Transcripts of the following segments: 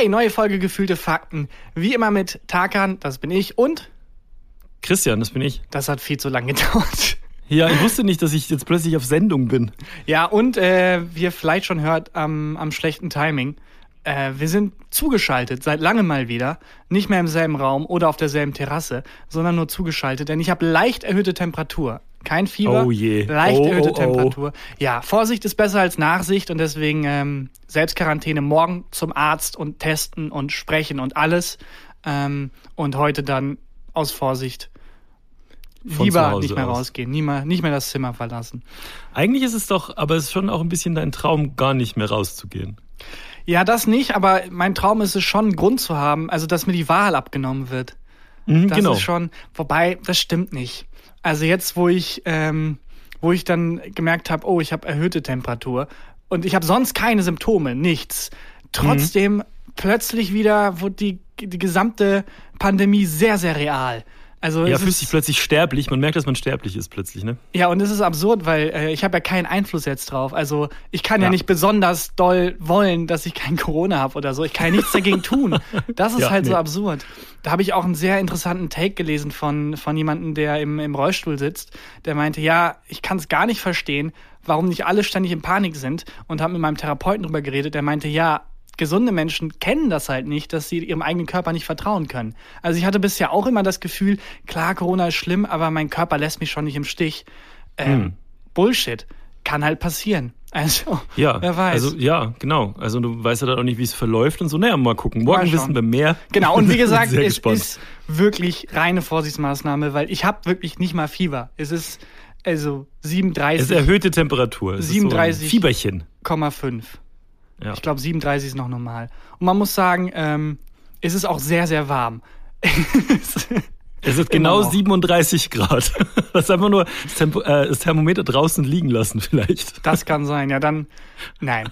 Hi, neue Folge Gefühlte Fakten. Wie immer mit Tarkan, das bin ich, und Christian, das bin ich. das hat viel zu lange gedauert. Ja, ich wusste nicht, dass ich jetzt plötzlich auf Sendung bin. Ja, und äh, wie ihr vielleicht schon hört, am, am schlechten Timing. Äh, wir sind zugeschaltet, seit langem mal wieder. Nicht mehr im selben Raum oder auf derselben Terrasse, sondern nur zugeschaltet, denn ich habe leicht erhöhte Temperatur. Kein Fieber, Oh je. leicht Oh, erhöhte oh, oh. Temperatur. Ja, Vorsicht ist besser als Nachsicht und deswegen ähm, Selbstquarantäne morgen zum Arzt und testen und sprechen und alles. Ähm, und heute dann aus Vorsicht Von lieber nicht mehr aus. rausgehen, nie mehr, nicht mehr das Zimmer verlassen. Eigentlich ist es doch, aber es ist schon auch ein bisschen dein Traum, gar nicht mehr rauszugehen. Ja, das nicht, aber mein Traum ist es schon, einen Grund zu haben, also dass mir die Wahl abgenommen wird. Mhm, Das genau. ist schon, wobei, das stimmt nicht. Also jetzt, wo ich, ähm, wo ich dann gemerkt habe, oh, ich habe erhöhte Temperatur und ich habe sonst keine Symptome, nichts. Trotzdem plötzlich wieder wurde die, die gesamte Pandemie sehr, sehr real. Also ja, fühlt sich plötzlich sterblich. Man merkt, dass man sterblich ist plötzlich, ne? ja, und es ist absurd, weil äh, ich habe ja keinen Einfluss jetzt drauf. Also ich kann ja, Ja. nicht besonders doll wollen, dass ich kein Corona habe oder so. Ich kann ja nichts dagegen tun. Das ist Ja, halt so nee. absurd. Da habe ich auch einen sehr interessanten Take gelesen von, von jemandem, der im, im Rollstuhl sitzt. Der meinte, ja, ich kann es gar nicht verstehen, warum nicht alle ständig in Panik sind und habe mit meinem Therapeuten drüber geredet. Der meinte, ja, gesunde Menschen kennen das halt nicht, dass sie ihrem eigenen Körper nicht vertrauen können. Also ich hatte bisher auch immer das Gefühl, klar, Corona ist schlimm, aber mein Körper lässt mich schon nicht im Stich. Ähm, Hm. Bullshit. Kann halt passieren. Also, Ja, wer weiß. Also ja, genau. Also du weißt ja dann auch nicht, wie es verläuft und so. Naja, mal gucken. Morgen Mal wissen wir mehr. Genau, und wie gesagt, es gespannt. ist wirklich reine Vorsichtsmaßnahme, weil ich habe wirklich nicht mal Fieber. Es ist also es ist 37,5. erhöhte Temperatur. Es 37. Ja. Ich glaube, 37 ist noch normal. Und man muss sagen, ähm, es ist auch sehr, sehr warm. Es ist genau noch. 37 Grad. Das ist einfach nur das, Tempo, äh, das Thermometer draußen liegen lassen vielleicht. Das kann sein, ja dann. Nein.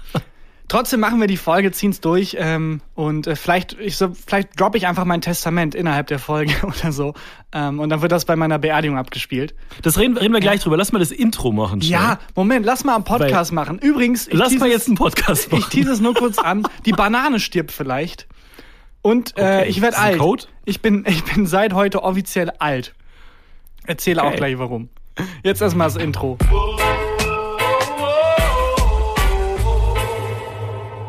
Trotzdem machen wir die Folge, ziehen's durch ähm, und äh, vielleicht, ich so, vielleicht droppe ich einfach mein Testament innerhalb der Folge oder so ähm, und dann wird das bei meiner Beerdigung abgespielt. Das reden, reden wir gleich drüber. Lass mal das Intro machen. schnell. Ja, Moment, lass mal einen Podcast machen. Übrigens, ich Lass mal es- jetzt einen Podcast Ich machen. tease es nur kurz an. Die Banane stirbt vielleicht. Und äh, Okay. ich werde alt. Code? Ich bin, ich bin seit heute offiziell alt. Erzähle auch Okay. gleich warum. Jetzt erstmal das Intro.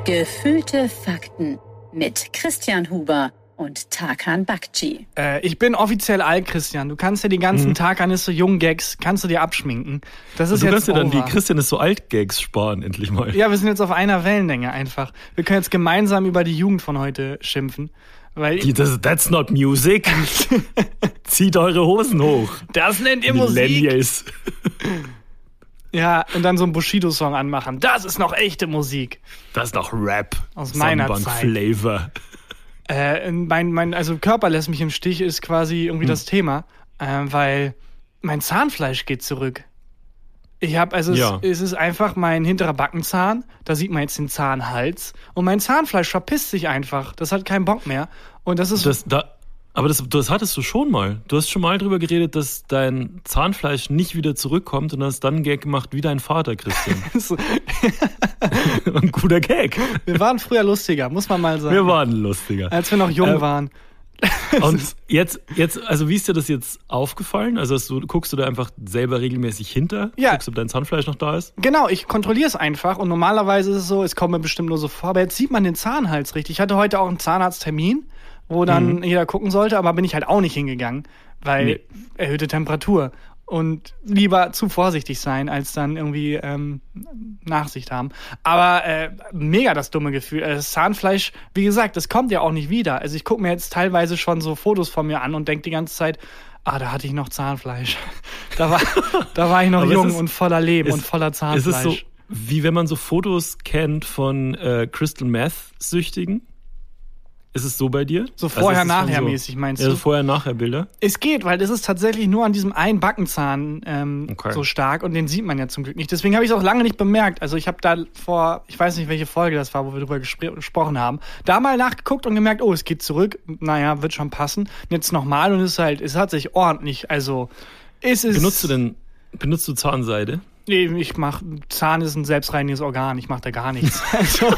Gefühlte Fakten mit Christian Huber und Tarkan Bakci. Äh, ich bin offiziell alt, Christian. Du kannst dir die ganzen Taganisse Jung-Gags, kannst du dir abschminken. Das ist Mhm. Du jetzt kannst dir dann die. Christian ist so alt Gags sparen, endlich mal. Ja, wir sind jetzt auf einer Wellenlänge einfach. Wir können jetzt gemeinsam über die Jugend von heute schimpfen. Weil Die, das, that's not music. Zieht eure Hosen hoch. das nennt ihr Musik. Ja, und dann so einen Bushido-Song anmachen. Das ist noch echte Musik. Das ist doch Rap. Aus meiner Sonnenbank Zeit. Flavor. Äh, mein, mein, also Körper lässt mich im Stich, ist quasi irgendwie Hm. das Thema, äh, weil mein Zahnfleisch geht zurück. Ich habe, also Ja. es, es ist einfach mein hinterer Backenzahn, da sieht man jetzt den Zahnhals und mein Zahnfleisch verpisst sich einfach. Das hat keinen Bock mehr. Und das ist Das, da, aber das, das hattest du schon mal. Du hast schon mal drüber geredet, dass dein Zahnfleisch nicht wieder zurückkommt und hast dann einen Gag gemacht wie dein Vater, Christian. Ein guter Gag. Wir waren früher lustiger, muss man mal sagen. Wir waren lustiger. als wir noch jung Ähm, waren. Und jetzt, jetzt, also wie ist dir das jetzt aufgefallen? Also du, guckst du da einfach selber regelmäßig hinter? Ja. Guckst, ob dein Zahnfleisch noch da ist? Genau, ich kontrolliere es einfach und normalerweise ist es so, es kommt mir bestimmt nur so vor, aber jetzt sieht man den Zahnhals richtig. Ich hatte heute auch einen Zahnarzttermin, wo dann Mhm. jeder gucken sollte, aber bin ich halt auch nicht hingegangen, weil Nee. erhöhte Temperatur und lieber zu vorsichtig sein, als dann irgendwie ähm, Nachsicht haben. Aber äh, mega das dumme Gefühl. Äh, Das Zahnfleisch, wie gesagt, das kommt ja auch nicht wieder. Also ich gucke mir jetzt teilweise schon so Fotos von mir an und denke die ganze Zeit, ah, da hatte ich noch Zahnfleisch. Da war, da war ich noch es jung ist- und voller Leben es- und voller Zahnfleisch. Es ist so, wie wenn man so Fotos kennt von äh, Crystal Meth-Süchtigen. Ist es so bei dir? So Also vorher, ist es schon nachher so, mäßig, meinst Ja, du? so vorher, nachher Bilder. Es geht, weil das ist tatsächlich nur an diesem einen Backenzahn ähm, Okay. so stark und den sieht man ja zum Glück nicht. Deswegen habe ich es auch lange nicht bemerkt. Also ich habe da vor, ich weiß nicht, welche Folge das war, wo wir darüber gespr- gesprochen haben, da mal nachgeguckt und gemerkt, oh, es geht zurück. Naja, wird schon passen. Und jetzt nochmal und es ist halt, es hat sich ordentlich, also es ist. Benutzt du denn, benutzt du Zahnseide? Nee, ich mach, Zahn ist ein selbstreiniges Organ, ich mache da gar nichts. Also,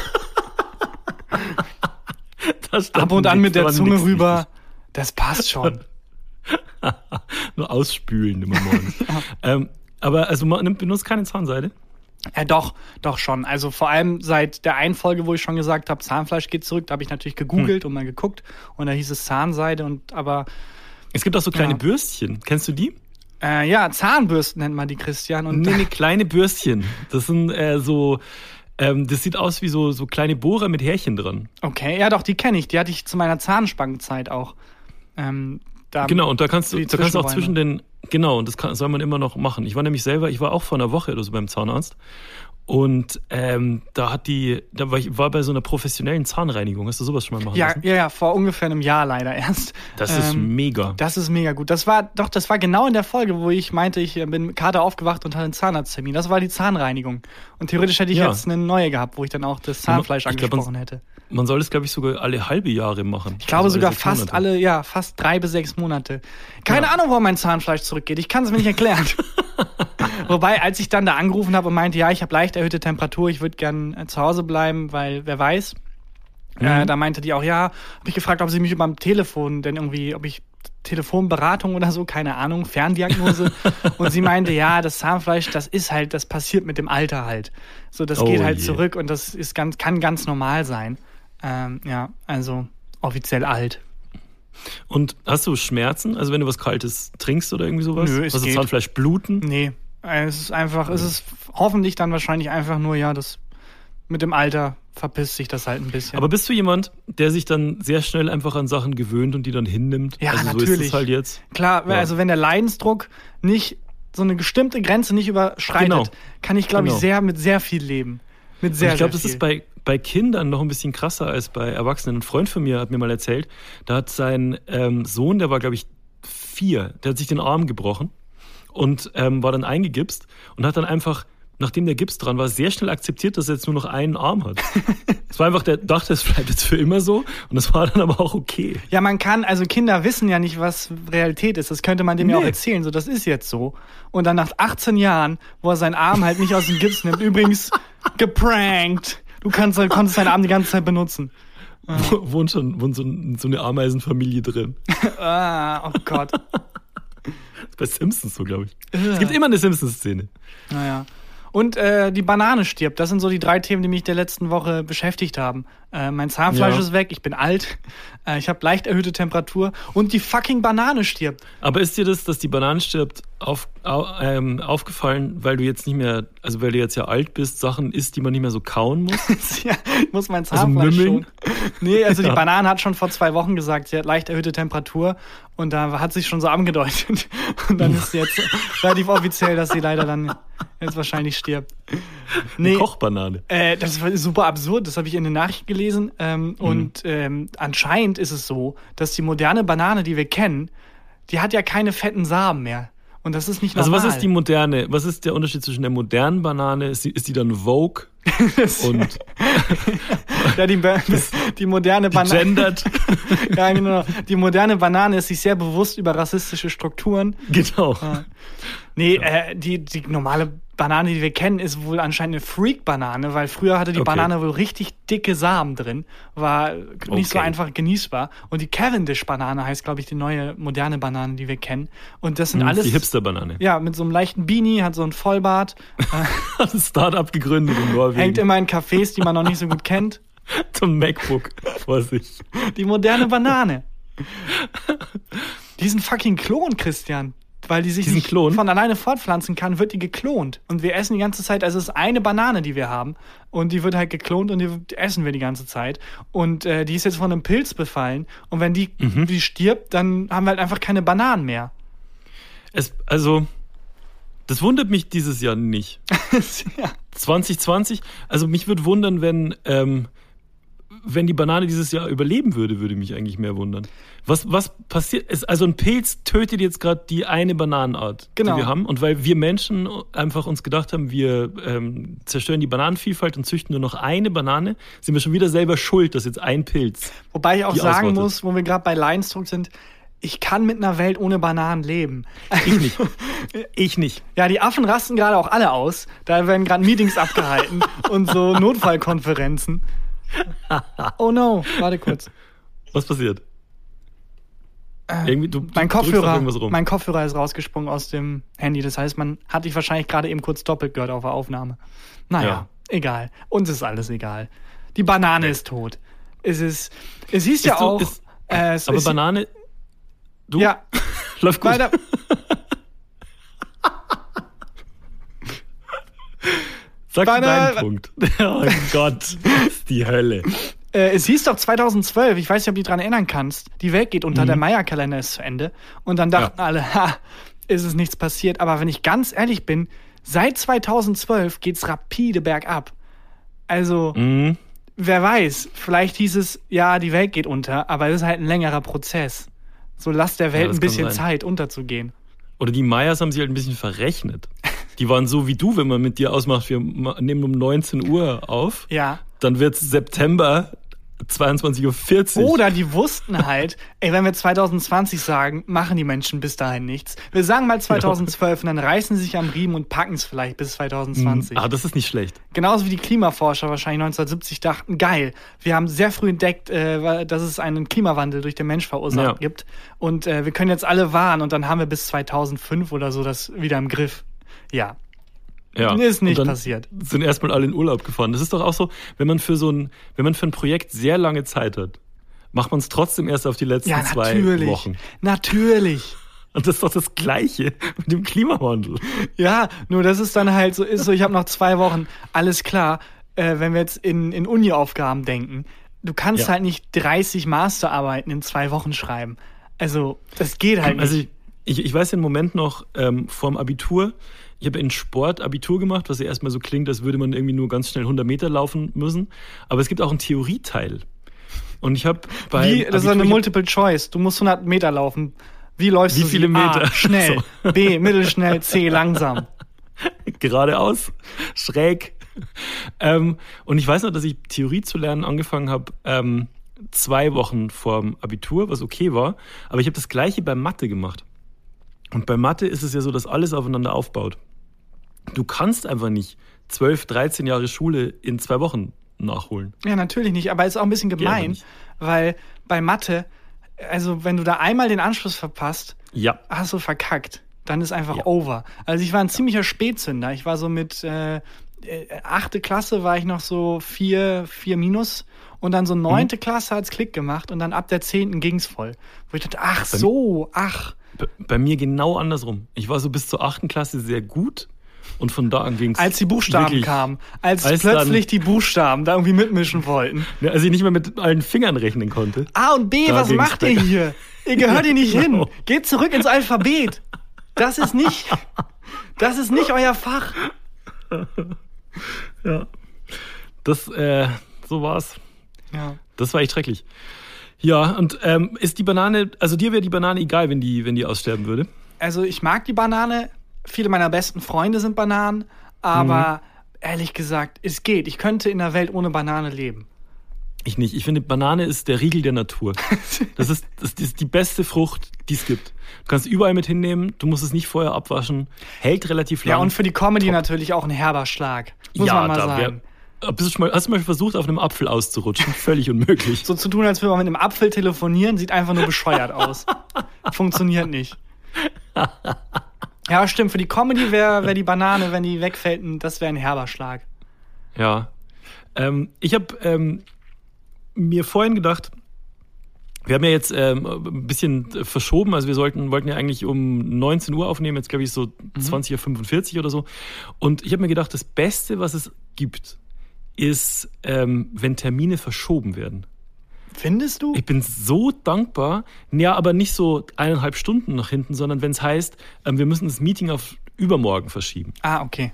ab und an mit der Zunge nix rüber. Das passt schon. Nur ausspülen immer morgens. ähm, aber also man benutzt keine Zahnseide? Ja, doch, doch schon. Also vor allem seit der einen Folge, wo ich schon gesagt habe, Zahnfleisch geht zurück, da habe ich natürlich gegoogelt und mal geguckt und da hieß es Zahnseide und aber Es gibt auch so kleine Ja. Bürstchen. Kennst du die? äh, ja, Zahnbürsten nennt man die Christian und Nee, nee, kleine Bürstchen. Das sind äh, so, ähm, das sieht aus wie so, so kleine Bohrer mit Härchen dran. okay, ja doch, die kenne ich. Die hatte ich zu meiner Zahnspangenzeit auch. Ähm, da, Genau, und da kannst du, da kannst du auch zwischen den, genau, und das kann, soll man immer noch machen. Ich war nämlich selber, ich war auch vor einer Woche oder so beim Zahnarzt. Und ähm, da hat die, da war ich war bei so einer professionellen Zahnreinigung. Hast du sowas schon mal machen Ja, lassen? ja, ja, vor ungefähr einem Jahr leider erst. Das ist Ähm, mega. Das ist mega gut. Das war, doch, das war genau in der Folge, wo ich meinte, ich äh, bin Kater aufgewacht und hatte einen Zahnarzttermin. Das war die Zahnreinigung. Und theoretisch hätte ich Ja. jetzt eine neue gehabt, wo ich dann auch das Zahnfleisch Ich glaub, man- angesprochen hätte. Man soll es, glaube ich, sogar alle halbe Jahre machen. Ich glaube Also sogar sechs fast Monate. alle, ja, fast drei bis sechs Monate. Keine Ja. Ahnung, warum mein Zahnfleisch zurückgeht. Ich kann es mir nicht erklären. Wobei, als ich dann da angerufen habe und meinte, ja, ich habe leicht erhöhte Temperatur, ich würde gern äh, zu Hause bleiben, weil wer weiß. Mhm. Äh, da meinte die auch, ja, habe ich gefragt, ob sie mich über dem Telefon, denn irgendwie, ob ich Telefonberatung oder so, keine Ahnung, Ferndiagnose. und sie meinte, ja, das Zahnfleisch, das ist halt, das passiert mit dem Alter halt. So, das Oh geht halt je. zurück und das ist ganz, kann ganz normal sein. Ähm, ja, also offiziell alt. Und hast du Schmerzen? Also wenn du was Kaltes trinkst oder irgendwie sowas? Nö, es also geht. Zahnfleisch bluten? Nee, es ist einfach, es ist hoffentlich dann wahrscheinlich einfach nur, ja, das mit dem Alter verpisst sich das halt ein bisschen. Aber bist du jemand, der sich dann sehr schnell einfach an Sachen gewöhnt und die dann hinnimmt? Ja, also so ist natürlich. es halt jetzt. Klar, Ja. also wenn der Leidensdruck nicht so eine bestimmte Grenze nicht überschreitet, Genau. kann ich, glaube Genau. ich, sehr mit sehr viel leben. Mit Und sehr, ich glaube, das ist bei, bei Kindern noch ein bisschen krasser als bei Erwachsenen. Ein Freund von mir hat mir mal erzählt, da hat sein ähm, Sohn, der war, glaube ich, vier, der hat sich den Arm gebrochen und ähm, war dann eingegipst und hat dann einfach, nachdem der Gips dran war, sehr schnell akzeptiert, dass er jetzt nur noch einen Arm hat. Es war einfach, der dachte, es bleibt jetzt für immer so und das war dann aber auch okay. Ja, man kann, also Kinder wissen ja nicht, was Realität ist. Das könnte man dem ja auch Nee. erzählen. So, das ist jetzt so. Und dann nach 18 Jahren, wo er seinen Arm halt nicht aus dem Gips nimmt, übrigens geprankt. Du kannst, konntest deinen Arm die ganze Zeit benutzen. Wo- Wohnt schon wohnt so, so eine Ameisenfamilie drin. Ah, oh Gott. Bei Simpsons so, glaube ich. Es gibt immer eine Simpsons-Szene. Naja. Und äh, die Banane stirbt. Das sind so die drei Themen, die mich der letzten Woche beschäftigt haben. Äh, mein Zahnfleisch Ja. ist weg, ich bin alt, äh, ich habe leicht erhöhte Temperatur und die fucking Banane stirbt. Aber ist dir das, dass die Banane stirbt, auf, au, ähm, aufgefallen, weil du jetzt nicht mehr, also weil du jetzt ja alt bist, Sachen isst, die man nicht mehr so kauen muss? ja, ich muss mein Zahnfleisch Also schon. Nee, also die Ja. Banane hat schon vor zwei Wochen gesagt, sie hat leicht erhöhte Temperatur und da hat sich schon so angedeutet. Und dann ist jetzt relativ offiziell, dass sie leider dann jetzt wahrscheinlich stirbt. Nee, Kochbanane. Äh, das war super absurd, das habe ich in den Nachrichten gelesen. Ähm, Und ähm, anscheinend ist es so, dass die moderne Banane, die wir kennen, die hat ja keine fetten Samen mehr. Und das ist nicht Also normal. was ist die moderne, was ist der Unterschied zwischen der modernen Banane? Ist die, ist die dann Vogue und ja, die, die moderne Banane. gendert? Ja, genau. Die moderne Banane ist sich sehr bewusst über rassistische Strukturen. genau. Nee, äh, die, die normale Banane, die wir kennen, ist wohl anscheinend eine Freak-Banane, weil früher hatte die Okay. Banane wohl richtig dicke Samen drin, war nicht so Okay. einfach genießbar. Und die Cavendish-Banane heißt, glaube ich, die neue moderne Banane, die wir kennen. Und das sind Hm, alles. Die Hipster-Banane. Ja, mit so einem leichten Beanie, hat so einen Vollbart, Hat ein Start-up gegründet in Norwegen. hängt immer in Cafés, die man noch nicht so gut kennt. zum MacBook vor sich. Die moderne Banane. Diesen fucking Klon, Christian. Weil die sich Diesen nicht Klon? von alleine fortpflanzen kann, wird die geklont. Und wir essen die ganze Zeit, also es ist eine Banane, die wir haben. Und die wird halt geklont und die essen wir die ganze Zeit. Und äh, die ist jetzt von einem Pilz befallen. Und wenn die, Mhm. die stirbt, dann haben wir halt einfach keine Bananen mehr. Es, also, das wundert mich dieses Jahr nicht. ja. 2020, also mich würde wundern, wenn, ähm, wenn die Banane dieses Jahr überleben würde, würde mich eigentlich mehr wundern. Was, was passiert? ist? Also ein Pilz tötet jetzt gerade die eine Bananenart, Genau. die wir haben. Und weil wir Menschen einfach uns gedacht haben, wir ähm, zerstören die Bananenvielfalt und züchten nur noch eine Banane, sind wir schon wieder selber schuld, dass jetzt ein Pilz. Wobei ich auch sagen ausrottet. muss, wo wir gerade bei Leidensdruck sind, ich kann mit einer Welt ohne Bananen leben. Ich nicht. Ich nicht. Ja, die Affen rasten gerade auch alle aus. Da werden gerade Meetings abgehalten und so Notfallkonferenzen. Oh no, warte kurz. Was passiert? Irgendwie, du, Mein du Kopfhörer, mein Kopfhörer ist rausgesprungen aus dem Handy. Das heißt, man hat dich wahrscheinlich gerade eben kurz doppelt gehört auf der Aufnahme. Naja, Ja. egal. Uns ist alles egal. Die Banane ist tot. Es ist, es hieß ja Ist du- auch, ist- äh, es Aber ist, Banane, du, ja, läuft gut. weiter. Sag Banane- deinen Punkt. Oh Gott, ist die Hölle. Äh, es hieß doch 2012, ich weiß nicht, ob du dich dran erinnern kannst, die Welt geht Mhm. unter, der Maya-Kalender ist zu Ende. Und dann dachten alle, ha, ist es nichts passiert. Aber wenn ich ganz ehrlich bin, seit 2012 geht's rapide bergab. Also, Mhm. wer weiß, vielleicht hieß es, ja, die Welt geht unter, aber es ist halt ein längerer Prozess. So lasst der Welt das ein bisschen. Zeit, unterzugehen. Oder die Mayas haben sich halt ein bisschen verrechnet. Die waren so wie du, wenn man mit dir ausmacht, wir nehmen um 19 Uhr auf, Ja. dann wird September 22.40 Uhr. Oder die wussten halt, ey, wenn wir 2020 sagen, machen die Menschen bis dahin nichts. Wir sagen mal 2012 und dann reißen sie sich am Riemen und packen es vielleicht bis 2020. Ah, das ist nicht schlecht. Genauso wie die Klimaforscher wahrscheinlich 1970 dachten, geil, wir haben sehr früh entdeckt, äh, dass es einen Klimawandel durch den Mensch verursacht Ja. gibt. Und äh, wir können jetzt alle warnen und dann haben wir bis 2005 oder so das wieder im Griff. Ja. Ja. Ist nicht passiert. Sind erstmal alle in Urlaub gefahren. Das ist doch auch so, wenn man für so ein, wenn man für ein Projekt sehr lange Zeit hat, macht man es trotzdem erst auf die letzten Ja, zwei natürlich. Wochen. Natürlich. Und das ist doch das Gleiche mit dem Klimawandel. Ja, nur das ist dann halt so, ist so, ich habe noch zwei Wochen, alles klar, äh, wenn wir jetzt in, in Uni-Aufgaben denken, du kannst Ja. halt nicht 30 Masterarbeiten in zwei Wochen schreiben. Also, das geht halt nicht. Also ich, ich, ich weiß den Moment noch ähm, vorm Abitur. Ich habe in Sport Abitur gemacht, was ja erstmal so klingt, als würde man irgendwie nur ganz schnell 100 Meter laufen müssen. Aber es gibt auch einen Theorieteil. Und ich habe bei Wie, das ist eine Multiple Choice. Du musst 100 Meter laufen. Wie läufst Wie du viele sie? A, Meter? schnell. B, mittelschnell. C, langsam. geradeaus, schräg. Ähm, und ich weiß noch, dass ich Theorie zu lernen angefangen habe, ähm, zwei Wochen vorm Abitur, was okay war. Aber ich habe das gleiche bei Mathe gemacht. Und bei Mathe ist es ja so, dass alles aufeinander aufbaut. Du kannst einfach nicht 12, 13 Jahre Schule in zwei Wochen nachholen. Ja, natürlich nicht. Aber ist auch ein bisschen gemein, weil bei Mathe, also wenn du da einmal den Anschluss verpasst, Ja. hast du verkackt. Dann ist einfach Ja. over. Also ich war ein ziemlicher Spätzünder. Ich war so mit äh, äh, achte Klasse war ich noch so vier, vier minus und dann so Mhm. neunte Klasse hat's Klick gemacht und dann ab der zehnten ging's voll. Wo ich dachte, ach so, ach. Bei, mir genau andersrum. Ich war so bis zur achten Klasse sehr gut und von da an ging es. Als die Buchstaben kamen, als, Als plötzlich die Buchstaben da irgendwie mitmischen wollten. Als ich nicht mehr mit allen Fingern rechnen konnte. A und B, was macht ihr hier? Ihr gehört hier nicht Genau. hin. Geht zurück ins Alphabet. Das ist nicht, das ist nicht euer Fach. Ja. Das, äh, so war's. Ja. Das war echt schrecklich. Ja, und ähm, ist die Banane, also dir wäre die Banane egal, wenn die, wenn die aussterben würde? Also ich mag die Banane. Viele meiner besten Freunde sind Bananen, aber ehrlich gesagt, es geht. Ich könnte in einer Welt ohne Banane leben. Ich nicht. Ich finde, Banane ist der Riegel der Natur. Das ist, das ist die beste Frucht, die es gibt. Du kannst überall mit hinnehmen, du musst es nicht vorher abwaschen, hält relativ lang. Ja, und für die Comedy natürlich auch ein herber Schlag. Muss man mal da sagen. wär- mal, hast du mal versucht, auf einem Apfel auszurutschen? Völlig unmöglich. So zu tun, als würde man mit einem Apfel telefonieren, sieht einfach nur bescheuert aus. Funktioniert nicht. Ja, stimmt. Für die Comedy wäre wär die Banane, wenn die wegfällt, das wäre ein herber Schlag. Ja. Ähm, ich habe ähm, mir vorhin gedacht, wir haben ja jetzt ähm, ein bisschen verschoben, also wir sollten, wollten ja eigentlich um 19 Uhr aufnehmen, jetzt glaube ich so 20.45 Uhr oder so. Und ich habe mir gedacht, das Beste, was es gibt, ist, ähm, wenn Termine verschoben werden. Findest du? Ich bin so dankbar, ja, aber nicht so eineinhalb Stunden nach hinten, sondern wenn es heißt, ähm, wir müssen das Meeting auf übermorgen verschieben. Ah, okay.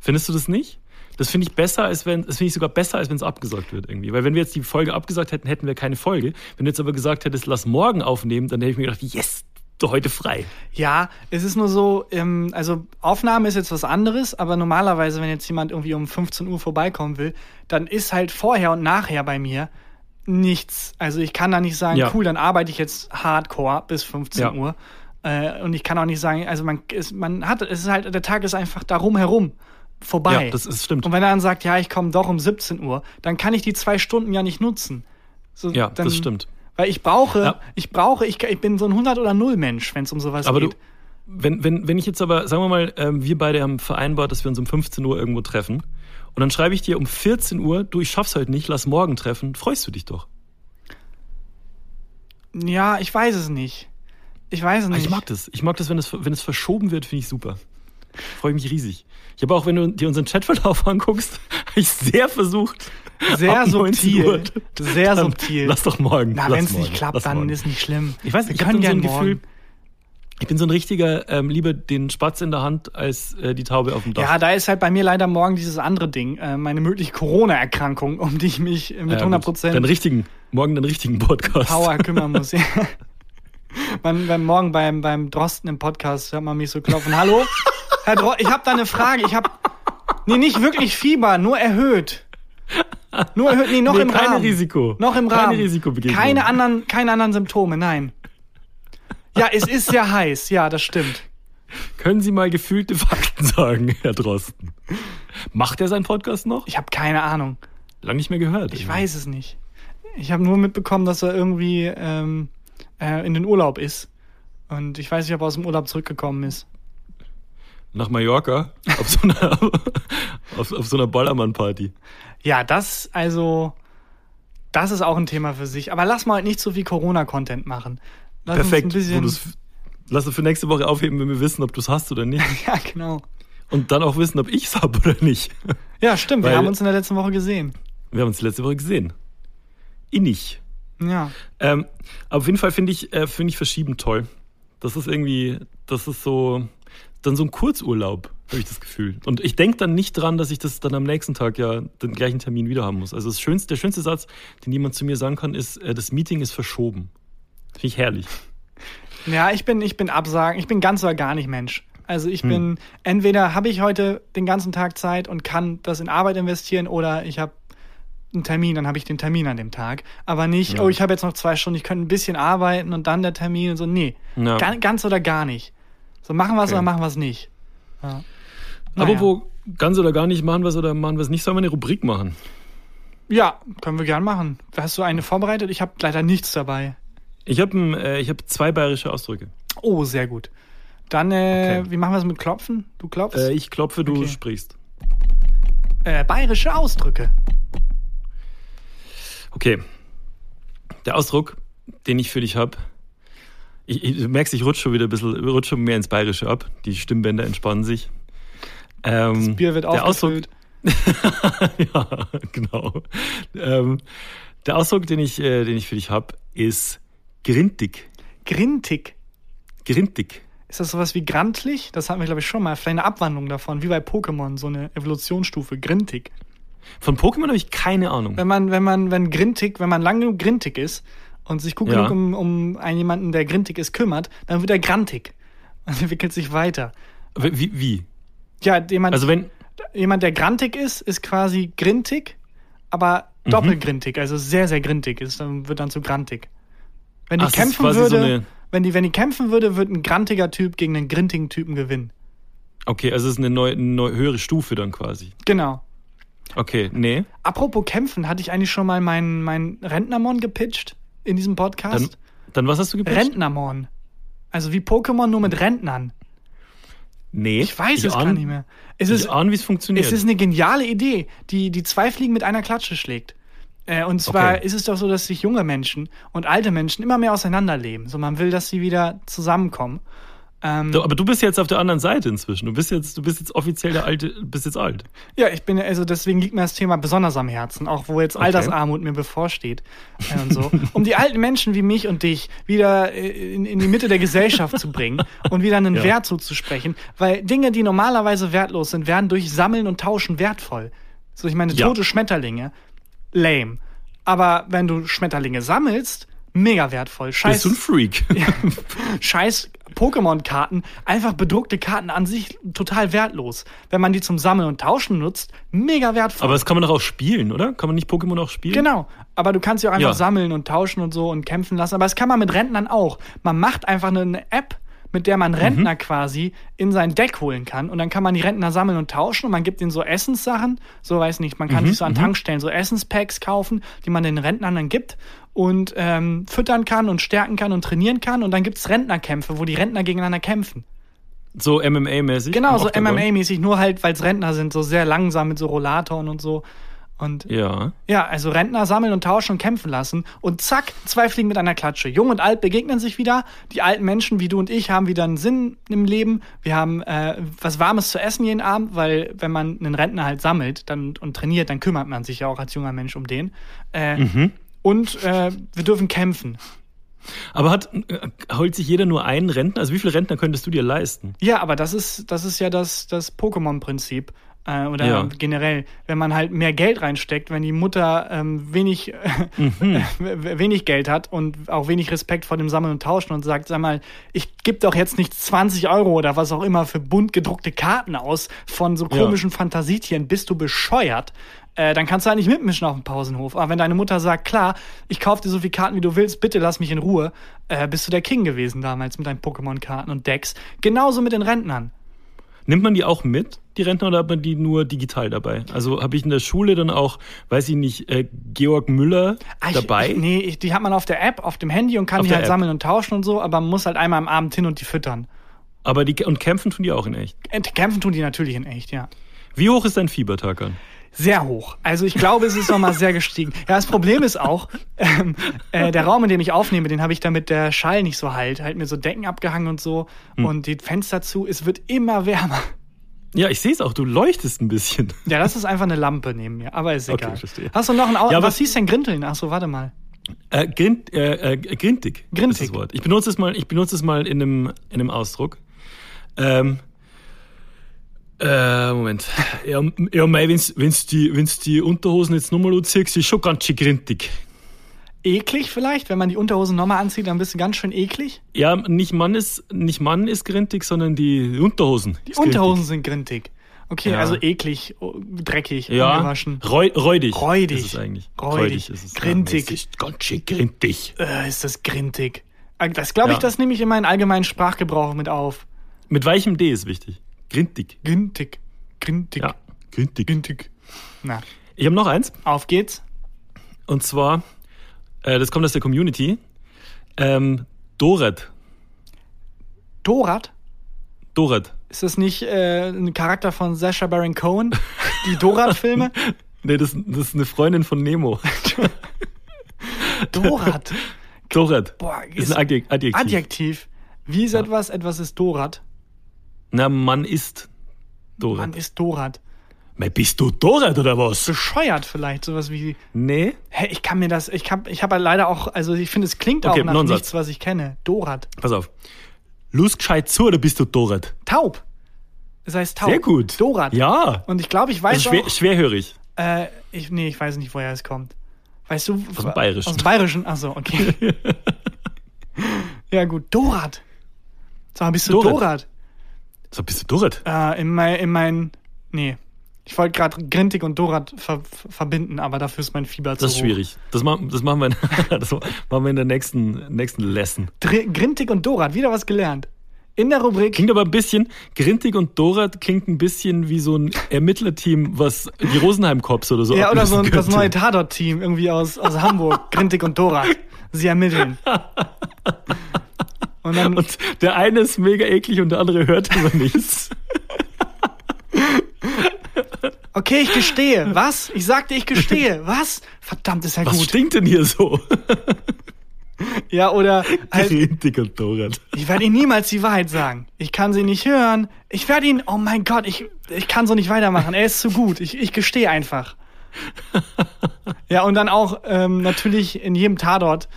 Findest du das nicht? Das finde ich besser, als wenn, das finde ich sogar besser, als wenn es abgesagt wird irgendwie. Weil wenn wir jetzt die Folge abgesagt hätten, hätten wir keine Folge. Wenn du jetzt aber gesagt hättest, lass morgen aufnehmen, dann hätte ich mir gedacht, yes, heute frei. Ja, es ist nur so, ähm, also Aufnahme ist jetzt was anderes, aber normalerweise, wenn jetzt jemand irgendwie um 15 Uhr vorbeikommen will, dann ist halt vorher und nachher bei mir nichts. Also ich kann da nicht sagen, Ja. cool, dann arbeite ich jetzt hardcore bis 15 Ja. Uhr. Äh, und ich kann auch nicht sagen, also man ist, man hat, es ist halt, der Tag ist einfach darum herum vorbei. Ja, das ist stimmt. und wenn er dann sagt, ja, ich komme doch um 17 Uhr, dann kann ich die zwei Stunden ja nicht nutzen. So, Ja, dann, das stimmt. Weil ich brauche, Ja. ich brauche, ich, ich bin so ein 100 oder 0 Mensch, wenn es um sowas Aber du, geht. wenn, wenn, wenn ich jetzt aber, sagen wir mal, ähm, wir beide haben vereinbart, dass wir uns um 15 Uhr irgendwo treffen. Und dann schreibe ich dir um 14 Uhr, du, ich schaff's heute nicht, lass morgen treffen. Freust du dich doch. Ja, ich weiß es nicht. Ich weiß es Aber nicht. ich mag das. Ich mag das, wenn es, wenn es verschoben wird, finde ich super. Freue mich riesig. Ich habe auch, wenn du dir unseren Chatverlauf anguckst, habe ich sehr versucht. Sehr ab 19 subtil. Sehr dann subtil. Lass doch morgen. Na, wenn es nicht klappt, lass dann morgen. ist nicht schlimm. Ich weiß, Wir ich habe so ein Gefühl, ich bin so ein richtiger, ähm, lieber den Spatz in der Hand als äh, die Taube auf dem Dach. Ja, da ist halt bei mir leider morgen dieses andere Ding, äh, meine mögliche Corona-Erkrankung, um die ich mich äh, mit Ja, 100 gut. Deinen richtigen, morgen den richtigen Podcast. Power kümmern muss. Ja. man, beim Morgen beim, beim Drosten im Podcast hört man mich so klopfen. Hallo? Herr Dro ich habe da eine Frage. Ich habe nee, nicht wirklich Fieber, nur erhöht. Nur erhöht, nee, noch Nee, im keine Rahmen. Risiko. Noch im Keine Rahmen. Risikobegegnung. Keine anderen, keine anderen Symptome, nein. Ja, es ist sehr heiß, ja, das stimmt. Können Sie mal gefühlte Fakten sagen, Herr Drosten? Macht er seinen Podcast noch? Ich habe keine Ahnung. Lang nicht mehr gehört. Ich weiß es nicht. Ich habe nur mitbekommen, dass er irgendwie ähm, äh, in den Urlaub ist. Und ich weiß nicht, ob er aus dem Urlaub zurückgekommen ist. Nach Mallorca auf so einer, auf, auf so einer Ballermann-Party. Ja, das, also, das ist auch ein Thema für sich. Aber lass mal nicht so viel Corona-Content machen. Lass Perfekt. Lass es für nächste Woche aufheben, wenn wir wissen, ob du es hast oder nicht. ja, genau. Und dann auch wissen, ob ich es habe oder nicht. Ja, stimmt. wir Weil- haben uns in der letzten Woche gesehen. Wir haben uns letzte Woche gesehen. Innig. Ja. Ähm, aber auf jeden Fall finde ich, äh, finde ich Verschieben toll. Das ist irgendwie, das ist so, dann so ein Kurzurlaub, habe ich das Gefühl. Und ich denke dann nicht dran, dass ich das dann am nächsten Tag ja den gleichen Termin wieder haben muss. Also das schönste, der schönste Satz, den jemand zu mir sagen kann, ist, äh, das Meeting ist verschoben. Finde ich herrlich. Ja, ich bin, ich bin absagen. Ich bin ganz oder gar nicht Mensch. Also Hm. ich bin, entweder habe ich heute den ganzen Tag Zeit und kann das in Arbeit investieren oder ich habe einen Termin, dann habe ich den Termin an dem Tag. Aber nicht, Ja. oh, ich habe jetzt noch zwei Stunden, ich könnte ein bisschen arbeiten und dann der Termin und so. Nee, Ja. Gan- ganz oder gar nicht. So machen wir es Okay. oder machen wir es nicht. Ja. Aber Naja. wo ganz oder gar nicht machen wir es oder machen wir es nicht, sollen wir eine Rubrik machen. Ja, können wir gern machen. Hast du eine vorbereitet? Ich habe leider nichts dabei. Ich habe äh, ich hab zwei bayerische Ausdrücke. Oh, sehr gut. Dann, äh, Okay. wie machen wir es mit Klopfen? Du klopfst? Äh, ich klopfe, du Okay. sprichst. Äh, bayerische Ausdrücke. Okay. Der Ausdruck, den ich für dich habe, ich, ich, du merkst, ich rutsche schon wieder ein bisschen, rutsche mehr ins Bayerische ab. Die Stimmbänder entspannen sich. Ähm, Das Bier wird der Ausdruck, aufgefüllt. ja, genau. Ähm, der Ausdruck, den ich, äh, den ich für dich habe, ist grintig. Grintig. Grintig. Ist das sowas wie grantlich? Das hatten wir, glaube ich, schon mal. Vielleicht eine Abwandlung davon, wie bei Pokémon, so eine Evolutionsstufe. Grintig. Von Pokémon habe ich keine Ahnung. Wenn man, wenn man, wenn Grintig, wenn man lang genug Grintig ist und sich gut Ja. genug um, um einen jemanden, der Grintig ist, kümmert, dann wird er grantig. Und entwickelt sich weiter. Wie? wie? Ja, jemand, Also wenn, jemand, der grantig ist, ist quasi grintig, aber Mhm. doppelt grintig, also sehr, sehr grintig ist, dann wird dann zu grantig. Wenn die Ach, kämpfen würde, so eine- wenn die, wenn die kämpfen würde, wird ein grantiger Typ gegen einen grintigen Typen gewinnen. okay, also es ist eine neue, eine neue, höhere Stufe dann quasi. Genau. Okay, nee. Apropos kämpfen, hatte ich eigentlich schon mal meinen mein Rentnermon gepitcht in diesem Dann, Podcast? dann was hast du gepitcht? Rentnermon. Also wie Pokémon nur mit Rentnern. Nee. Ich weiß es ahn- gar nicht mehr. Es Ich ist, ahne, wie es funktioniert. es ist eine geniale Idee, die, die zwei Fliegen mit einer Klatsche schlägt. Äh, und zwar Okay. ist es doch so, dass sich junge Menschen und alte Menschen immer mehr auseinanderleben. So, man will, dass sie wieder zusammenkommen. Ähm, aber du bist jetzt auf der anderen Seite inzwischen. Du bist jetzt, du bist jetzt offiziell der alte, bist jetzt alt. Ja, ich bin, also deswegen liegt mir das Thema besonders am Herzen, auch wo jetzt Okay. Altersarmut mir bevorsteht äh, und so. Um die alten Menschen wie mich und dich wieder äh, in, in die Mitte der Gesellschaft zu bringen und wieder einen Ja. Wert zuzusprechen. Weil Dinge, die normalerweise wertlos sind, werden durch Sammeln und Tauschen wertvoll. So, ich meine, Ja. tote Schmetterlinge, lame. Aber wenn du Schmetterlinge sammelst, mega wertvoll. Scheiß, Bist du ein Freak? scheiß Pokémon-Karten, einfach bedruckte Karten an sich total wertlos. Wenn man die zum Sammeln und Tauschen nutzt, mega wertvoll. Aber das kann man doch auch spielen, oder? Kann man nicht Pokémon auch spielen? Genau, aber du kannst sie auch einfach Ja. sammeln und tauschen und so und kämpfen lassen. Aber das kann man mit Rentnern auch. Man macht einfach eine App mit der man Rentner quasi in sein Deck holen kann. Und dann kann man die Rentner sammeln und tauschen und man gibt ihnen so Essenssachen. So weiß nicht, man kann sich so an Tankstellen so Essenspacks kaufen, die man den Rentnern dann gibt und ähm, füttern kann und stärken kann und trainieren kann. Und dann gibt's Rentnerkämpfe, wo die Rentner gegeneinander kämpfen. So MMA-mäßig. Genau, so. MMA-mäßig, nur halt, weil's Rentner sind, so sehr langsam mit so Rollatoren und so. Und Ja. ja, also Rentner sammeln und tauschen und kämpfen lassen. Und zack, zwei Fliegen mit einer Klatsche. Jung und alt begegnen sich wieder. Die alten Menschen wie du und ich haben wieder einen Sinn im Leben. Wir haben äh, was Warmes zu essen jeden Abend, weil wenn man einen Rentner halt sammelt dann, und trainiert, dann kümmert man sich ja auch als junger Mensch um den. Äh, Und äh, wir dürfen kämpfen. Aber hat, äh, holt sich jeder nur einen Rentner? Also wie viele Rentner könntest du dir leisten? Ja, aber das ist, das ist ja das, das Pokémon-Prinzip. Äh, oder Ja. generell, wenn man halt mehr Geld reinsteckt, wenn die Mutter ähm, wenig, Mhm. wenig Geld hat und auch wenig Respekt vor dem Sammeln und Tauschen und sagt, sag mal, ich gebe doch jetzt nicht 20 Euro oder was auch immer für bunt gedruckte Karten aus von so Ja. komischen Fantasietieren, bist du bescheuert? Äh, dann kannst du halt nicht mitmischen auf dem Pausenhof. Aber wenn deine Mutter sagt, klar, ich kaufe dir so viele Karten, wie du willst, bitte lass mich in Ruhe, äh, bist du der King gewesen damals mit deinen Pokémon-Karten und Decks. Genauso mit den Rentnern. Nimmt man die auch mit, die Rentner, oder hat man die nur digital dabei? Also habe ich in der Schule dann auch, weiß ich nicht, äh, Georg Müller Ah, dabei? Ich, nee, die hat man auf der App, auf dem Handy und kann Auf die halt App. sammeln und tauschen und so, aber man muss halt einmal am Abend hin und die füttern. Aber die und kämpfen tun die auch in echt. Äh, Kämpfen tun die natürlich in echt, ja. Wie hoch ist dein Fieber, Tarkan? Sehr hoch. Also ich glaube, es ist nochmal sehr gestiegen. Ja, das Problem ist auch, ähm, äh, der Raum, in dem ich aufnehme, den habe ich damit der Schall nicht so halt. Halt mir so Decken abgehangen und so Hm. und die Fenster zu. Es wird immer wärmer. Ja, ich sehe es auch, du leuchtest ein bisschen. Ja, das ist einfach eine Lampe neben mir, aber ist Okay, egal. verstehe. Hast du noch ein Au Ja, Was hieß denn Grinteln? Ach so, warte mal. Äh, grint, äh, äh, grintig. Grintig. Ist das Wort. Ich benutze es mal, ich benutze es mal in einem, in einem Ausdruck. Ähm, äh, Moment. Ja, ja mei, wenn's, wenn's die, wenn's die Unterhosen jetzt nochmal anziehst, ist schon ganz schön grintig. Eklig vielleicht, wenn man die Unterhosen nochmal anzieht, dann bist du ganz schön eklig. Ja, nicht Mann ist, nicht Mann ist grintig, sondern die Unterhosen. Die ist grintig. Unterhosen sind grintig. Okay, Ja. also eklig, oh, dreckig, Ja, ungewaschen. reu, räudig. Räudig. Ist es eigentlich. Räudig. ist es. Grintig. Ja, es ist ganz schön grintig. Äh, ist das grintig. Äh, Das glaube ich, Ja. das nehme ich in meinen allgemeinen Sprachgebrauch mit auf. Mit weichem D ist wichtig. Grintig. Grintig. Grintig. Ja, grintig. Grintig. Na, Ich habe noch eins. auf geht's. Und zwar, äh, das kommt aus der Community. Ähm, Dorat. Dorat? Dorat. Ist das nicht äh, ein Charakter von Sacha Baron Cohen? Die Dorat-Filme? Nee, das, das ist eine Freundin von Nemo. Dorat. Dorat. Boah, ist ein Adjek- Adjektiv. Adjektiv. Wie ist etwas? Etwas ist Dorat. Na, Mann ist Dorat. Mann ist Dorat. Mei, bist du Dorat oder was? Bescheuert vielleicht, sowas wie. Nee. Hä, ich kann mir das, ich hab, ich habe leider auch, also ich finde, es klingt Okay, auch nach nichts, was ich kenne. Dorat. Pass auf. Lust gescheit zu oder bist du Dorat? Taub. Das heißt taub. Sehr gut. Dorat. Ja. Und ich glaube, ich weiß Also schwer, auch, schwerhörig. äh, ich, nee, ich weiß nicht, woher es kommt. Weißt du? Aus dem Bayerischen. Aus dem Bayerischen, ach so, okay. ja gut, Dorat. Sag mal, bist du Dorat. Dorat? So, bist du Dorat? Äh, in mein, in mein, nee. Ich wollte gerade Grintig und Dorat ver verbinden, aber dafür ist mein Fieber zu Das ist hoch. schwierig. Das machen, das machen wir, in, das machen wir in der nächsten, nächsten Lesson. Dr Grintig und Dorat, wieder was gelernt. In der Rubrik Klingt aber ein bisschen, Grintig und Dorat klingt ein bisschen wie so ein Ermittlerteam, was die Rosenheim-Cops oder so Ja, oder so ein, das neue Tatort-Team irgendwie aus, aus Hamburg. Grintig und Dorat. Sie ermitteln. Und dann, Und der eine ist mega eklig und der andere hört aber nichts. okay, ich gestehe. Was? Ich sagte, ich gestehe. Was? Verdammt, ist ja Was gut. stinkt denn hier so? Ja, oder halt, und Dorat. ich werde Ihnen niemals die Wahrheit sagen. Ich kann sie nicht hören. Ich werde ihn, oh mein Gott, ich, ich kann so nicht weitermachen. Er ist zu gut. Ich, ich gestehe einfach. Ja, und dann auch ähm, natürlich in jedem Tatort,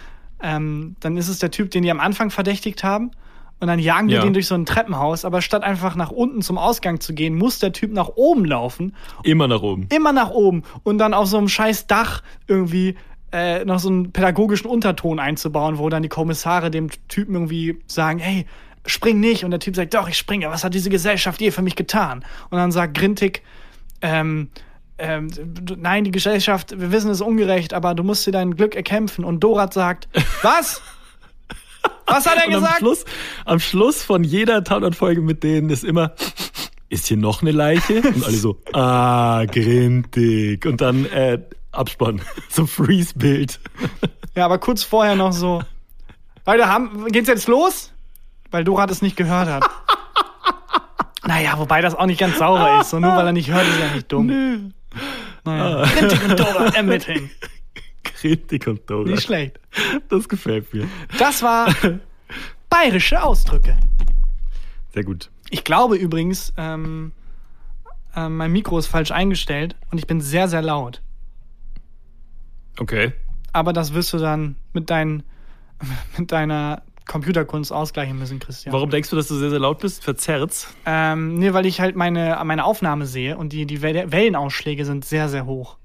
ähm, dann ist es der Typ, den die am Anfang verdächtigt haben. Und dann jagen die Ja. den durch so ein Treppenhaus, aber statt einfach nach unten zum Ausgang zu gehen, muss der Typ nach oben laufen. Immer nach oben. Immer nach oben. Und dann auf so einem scheiß Dach irgendwie äh, noch so einen pädagogischen Unterton einzubauen, wo dann die Kommissare dem Typen irgendwie sagen, hey, spring nicht. Und der Typ sagt, doch, ich springe. Was hat diese Gesellschaft je für mich getan? Und dann sagt Grintig, ähm, ähm, du- nein, die Gesellschaft, wir wissen es ist ungerecht, aber du musst dir dein Glück erkämpfen. Und Dorat sagt, was? Was hat er Und am gesagt? Schluss, am Schluss von jeder Tatort-Folge mit denen ist immer, ist hier noch eine Leiche? Und alle so, ah, grintig. Und dann äh, Abspann, so Freeze-Bild. Ja, aber kurz vorher noch so. Leute, haben, geht's jetzt los? Weil Dora das nicht gehört hat. naja, wobei das auch nicht ganz sauber ist. So, nur weil er nicht hört, ist er nicht dumm. Nö. Naja. Rintig und Dora ermitteln. Grintig und Dora. Nicht schlecht. Das gefällt mir. Das war bayerische Ausdrücke. Sehr gut. Ich glaube übrigens, ähm, äh, mein Mikro ist falsch eingestellt und ich bin sehr, sehr laut. Okay. Aber das wirst du dann mit, dein, mit deiner Computerkunst ausgleichen müssen, Christian. Warum denkst du, dass du sehr, sehr laut bist? Verzerrt's? Ähm, nee, weil ich halt meine, meine Aufnahme sehe und die, die Wel- Wellenausschläge sind sehr, sehr hoch.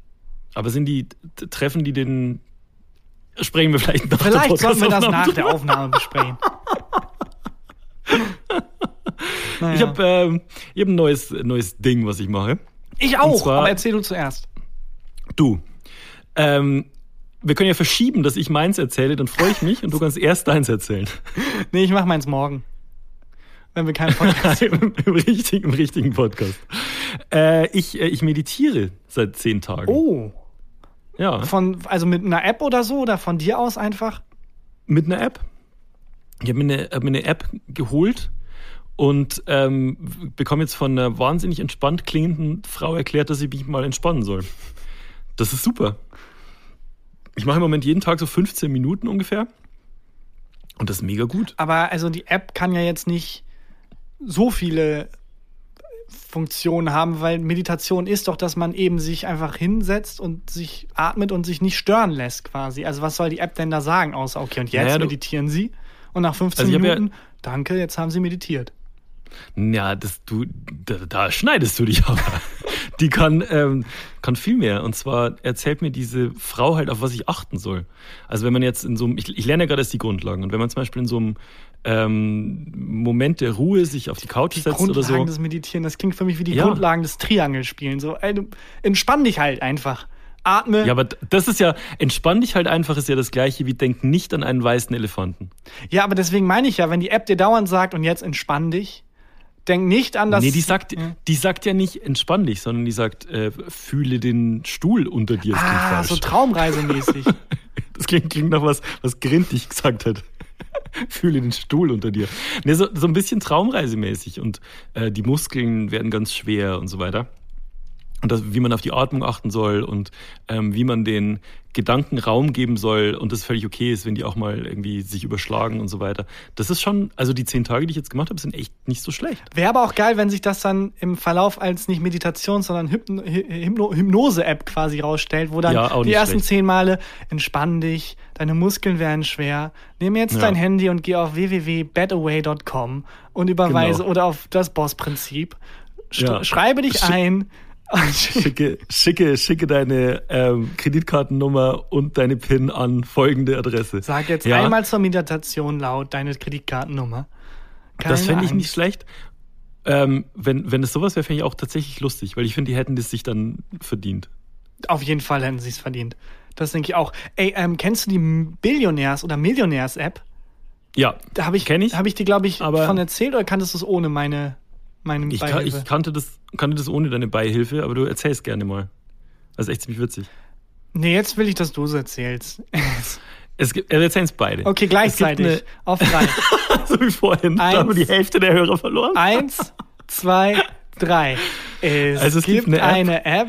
Aber sind die, treffen die den, sprechen wir vielleicht nach der Vielleicht sollten wir das nach der? Aufnahme besprechen. naja. Ich habe ähm, hab ein neues, neues Ding, was ich mache. ich auch, zwar- aber erzähl du zuerst. Du. Ähm, wir können ja verschieben, dass ich meins erzähle, dann freue ich mich und du kannst erst deins erzählen. Nee, ich mach meins morgen. Wenn wir keinen Podcast Im, im, richtigen, Im richtigen Podcast. Äh, ich, äh, ich meditiere seit zehn Tagen. Oh. Ja, Von, also mit einer App oder so oder von dir aus einfach? mit einer App. Ich habe mir, eine- hab mir eine App geholt und ähm, bekomme jetzt von einer wahnsinnig entspannt klingenden Frau erklärt, dass ich mich mal entspannen soll. Das ist super. Ich mache im Moment jeden Tag so 15 Minuten ungefähr. Und das ist mega gut. Aber also die App kann ja jetzt nicht so viele Funktionen haben, weil Meditation ist doch, dass man eben sich einfach hinsetzt und sich atmet und sich nicht stören lässt quasi. Also was soll die App denn da sagen, außer okay, und jetzt Naja, meditieren Sie und nach 15 Also hab ja- Minuten, danke, jetzt haben Sie meditiert. Ja, das, du, da, da schneidest du dich aber. Die kann, ähm, kann viel mehr. Und zwar erzählt mir diese Frau halt, auf was ich achten soll. Also wenn man jetzt in so einem, ich, ich lerne ja gerade erst die Grundlagen. Und wenn man zum Beispiel in so einem ähm, Moment der Ruhe sich auf die Couch Die setzt oder Grundlagen so. des Meditieren, das klingt für mich wie die Ja. Grundlagen des Triangelspielen. So, ey, entspann dich halt einfach. Atme. Ja, aber das ist ja, entspann dich halt einfach, ist ja das gleiche wie denk nicht an einen weißen Elefanten. Ja, aber deswegen meine ich ja, wenn die App dir dauernd sagt und jetzt entspann dich, denk nicht an das. nee, die sagt, Ja. die sagt ja nicht entspann dich, sondern die sagt, äh, fühle den Stuhl unter dir. Das Ah, so traumreisemäßig. Das klingt, klingt nach was, was Grintig gesagt hat. Fühle den Stuhl unter dir. Nee, so, so ein bisschen traumreisemäßig und äh, die Muskeln werden ganz schwer und so weiter. Und das, wie man auf die Atmung achten soll und ähm, wie man den Gedanken Raum geben soll und das völlig okay ist, wenn die auch mal irgendwie sich überschlagen und so weiter. Das ist schon, also die zehn Tage, die ich jetzt gemacht habe, sind echt nicht so schlecht. Wäre aber auch geil, wenn sich das dann im Verlauf als nicht Meditation, sondern Hypno Hypno Hypnose-App quasi rausstellt, wo dann Ja, die ersten schlecht. zehn Male entspann dich, deine Muskeln werden schwer. Nimm jetzt Ja. dein Handy und geh auf www.betaway.com und überweise Genau. oder auf das Boss-Prinzip. Sch Ja. Schreibe dich Schick- ein. Schicke, schicke, schicke deine ähm, Kreditkartennummer und deine PIN an folgende Adresse. Sag jetzt Ja. einmal zur Meditation laut deine Kreditkartennummer. Keine Das fände ich nicht schlecht. Ähm, wenn, wenn es sowas wäre, fände ich auch tatsächlich lustig, weil ich finde, die hätten das sich dann verdient. Auf jeden Fall hätten sie es verdient. Das denke ich auch. Ey, ähm, kennst du die Billionärs- oder Millionärs-App? Ja, Da habe ich, Kenn ich, Hab ich dir, glaube ich, aber- von erzählt oder kanntest du es ohne meine, meine ich, Beihilfe? ich kannte, das, kannte das ohne deine Beihilfe, aber du erzählst gerne mal. Das ist echt ziemlich witzig. nee, jetzt will ich, dass du es erzählst. Es gibt, wir erzählen es beide. okay, gleichzeitig. Es Auf drei. eine, so wie vorhin. Da Eins. haben wir die Hälfte der Hörer verloren. Eins, zwei, drei. Es, Also es gibt gibt eine App, eine App,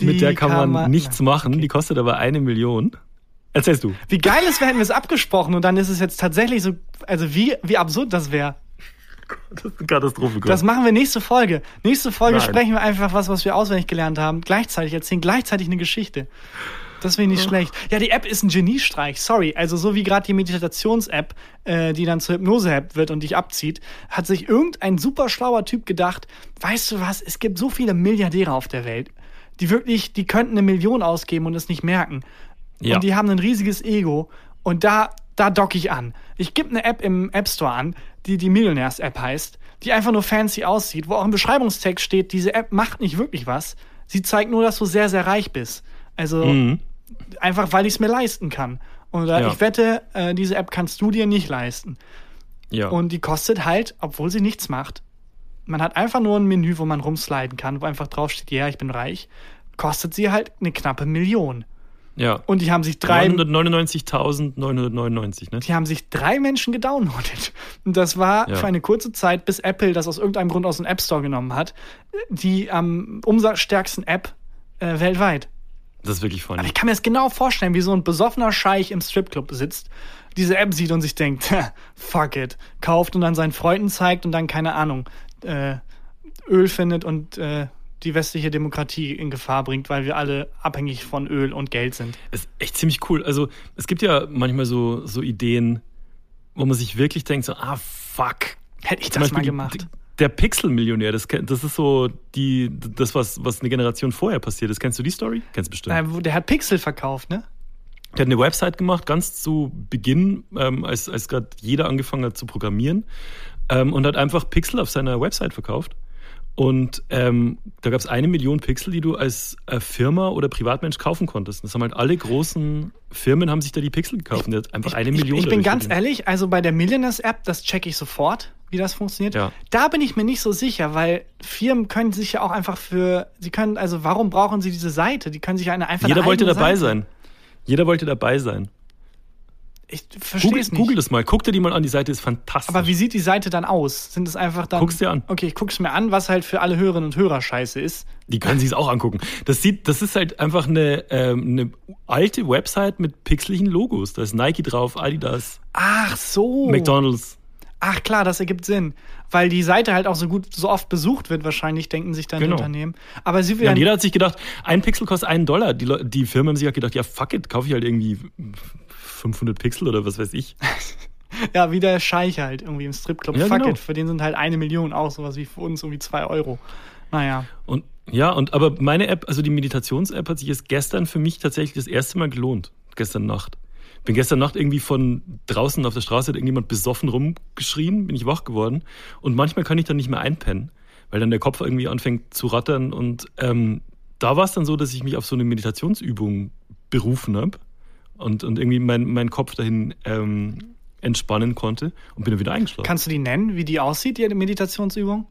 Mit der kann man, nichts machen. Die kostet aber eine Million. Erzählst du. Wie geil es wäre, hätten wir es abgesprochen und dann ist es jetzt tatsächlich so, also wie, wie absurd das wäre. Das ist eine Katastrophe. Das machen wir nächste Folge. Nächste Folge Nein. sprechen wir einfach was, was wir auswendig gelernt haben. Gleichzeitig erzählen gleichzeitig eine Geschichte. Das wäre nicht schlecht. Ja, die App ist ein Geniestreich. Sorry. Also so wie gerade die Meditations-App, äh, die dann zur Hypnose-App wird und dich abzieht, hat sich irgendein super schlauer Typ gedacht, weißt du was, es gibt so viele Milliardäre auf der Welt, die wirklich, die könnten eine Million ausgeben und es nicht merken. Ja. Und die haben ein riesiges Ego und da, da docke ich an. Ich gebe eine App im App Store an, die die Millionärs-App heißt, die einfach nur fancy aussieht, wo auch im Beschreibungstext steht, diese App macht nicht wirklich was. Sie zeigt nur, dass du sehr, sehr reich bist. Also Mhm. einfach, weil ich es mir leisten kann. Und äh, Ja. ich wette, äh, diese App kannst du dir nicht leisten. Ja. Und die kostet halt, obwohl sie nichts macht. Man hat einfach nur ein Menü, wo man rumsliden kann, wo einfach draufsteht, ja, ich bin reich. Kostet sie halt eine knappe Million. Ja. Und die haben sich drei, 999.999, ne? die haben sich drei Menschen gedownloadet. Und das war Ja. für eine kurze Zeit, bis Apple das aus irgendeinem Grund aus dem App Store genommen hat, die am umsatzstärksten App äh, weltweit. Das ist wirklich funny. Aber ich kann mir das genau vorstellen, wie so ein besoffener Scheich im Stripclub sitzt, diese App sieht und sich denkt, fuck it, kauft und dann seinen Freunden zeigt und dann, keine Ahnung, äh, Öl findet und äh, die westliche Demokratie in Gefahr bringt, weil wir alle abhängig von Öl und Geld sind. ist echt ziemlich cool. Also es gibt ja manchmal so, so Ideen, wo man sich wirklich denkt, so, ah, fuck. Hätte ich Zum das mal Beispiel die- gemacht. die- Der Pixel-Millionär, das, das ist so die, das, was, was eine Generation vorher passiert ist. Kennst du die Story? Kennst du bestimmt. Wo- der hat Pixel verkauft, ne? Der hat eine Website gemacht, ganz zu Beginn, ähm, als, als gerade jeder angefangen hat zu programmieren ähm, und hat einfach Pixel auf seiner Website verkauft. Und ähm, da gab es eine Million Pixel, die du als äh, Firma oder Privatmensch kaufen konntest. Das haben halt alle großen Firmen haben sich da die Pixel gekauft. Hat einfach eine ich, Million. Ich bin ganz verdient. ehrlich, also bei der Millionaires-App, das checke ich sofort, wie das funktioniert. Ja. Da bin ich mir nicht so sicher, weil Firmen können sich ja auch einfach für, sie können, also warum brauchen sie diese Seite? Die können sich eine einfach Jeder eine wollte dabei Seite. sein. Jeder wollte dabei sein. Ich verstehe Google, es nicht. Google das mal. Guck dir die mal an. Die Seite ist fantastisch. Aber wie sieht die Seite dann aus? Sind es einfach dann. Guck's dir an. Okay, ich guck's mir an, was halt für alle Hörerinnen und Hörer scheiße ist. Die können sich es auch angucken. Das sieht, das ist halt einfach eine, ähm, eine alte Website mit pixeligen Logos. Da ist Nike drauf, Adidas, Ach so. McDonalds. Ach klar, das ergibt Sinn. Weil die Seite halt auch so gut, so oft besucht wird, wahrscheinlich, denken sich dann die Genau. Unternehmen. Aber sie Ja, werden. und jeder hat sich gedacht, ein Pixel kostet einen Dollar. Die, die Firmen haben sich halt gedacht, ja fuck it, kaufe ich halt irgendwie 500 Pixel oder was weiß ich. Ja, wie der Scheich halt irgendwie im Stripclub. Ja, Fuck genau. it, für den sind halt eine Million auch sowas wie für uns irgendwie zwei Euro. Naja. Und ja, und aber meine App, also die Meditations-App hat sich jetzt gestern für mich tatsächlich das erste Mal gelohnt. Gestern Nacht. Bin gestern Nacht irgendwie von draußen auf der Straße hat irgendjemand besoffen rumgeschrien, bin ich wach geworden. Und manchmal kann ich dann nicht mehr einpennen, weil dann der Kopf irgendwie anfängt zu rattern. Und ähm, da war es dann so, dass ich mich auf so eine Meditationsübung berufen habe und, und irgendwie mein, mein Kopf dahin ähm, entspannen konnte und bin dann wieder eingeschlafen. Kannst du die nennen, wie die aussieht, die Meditationsübung?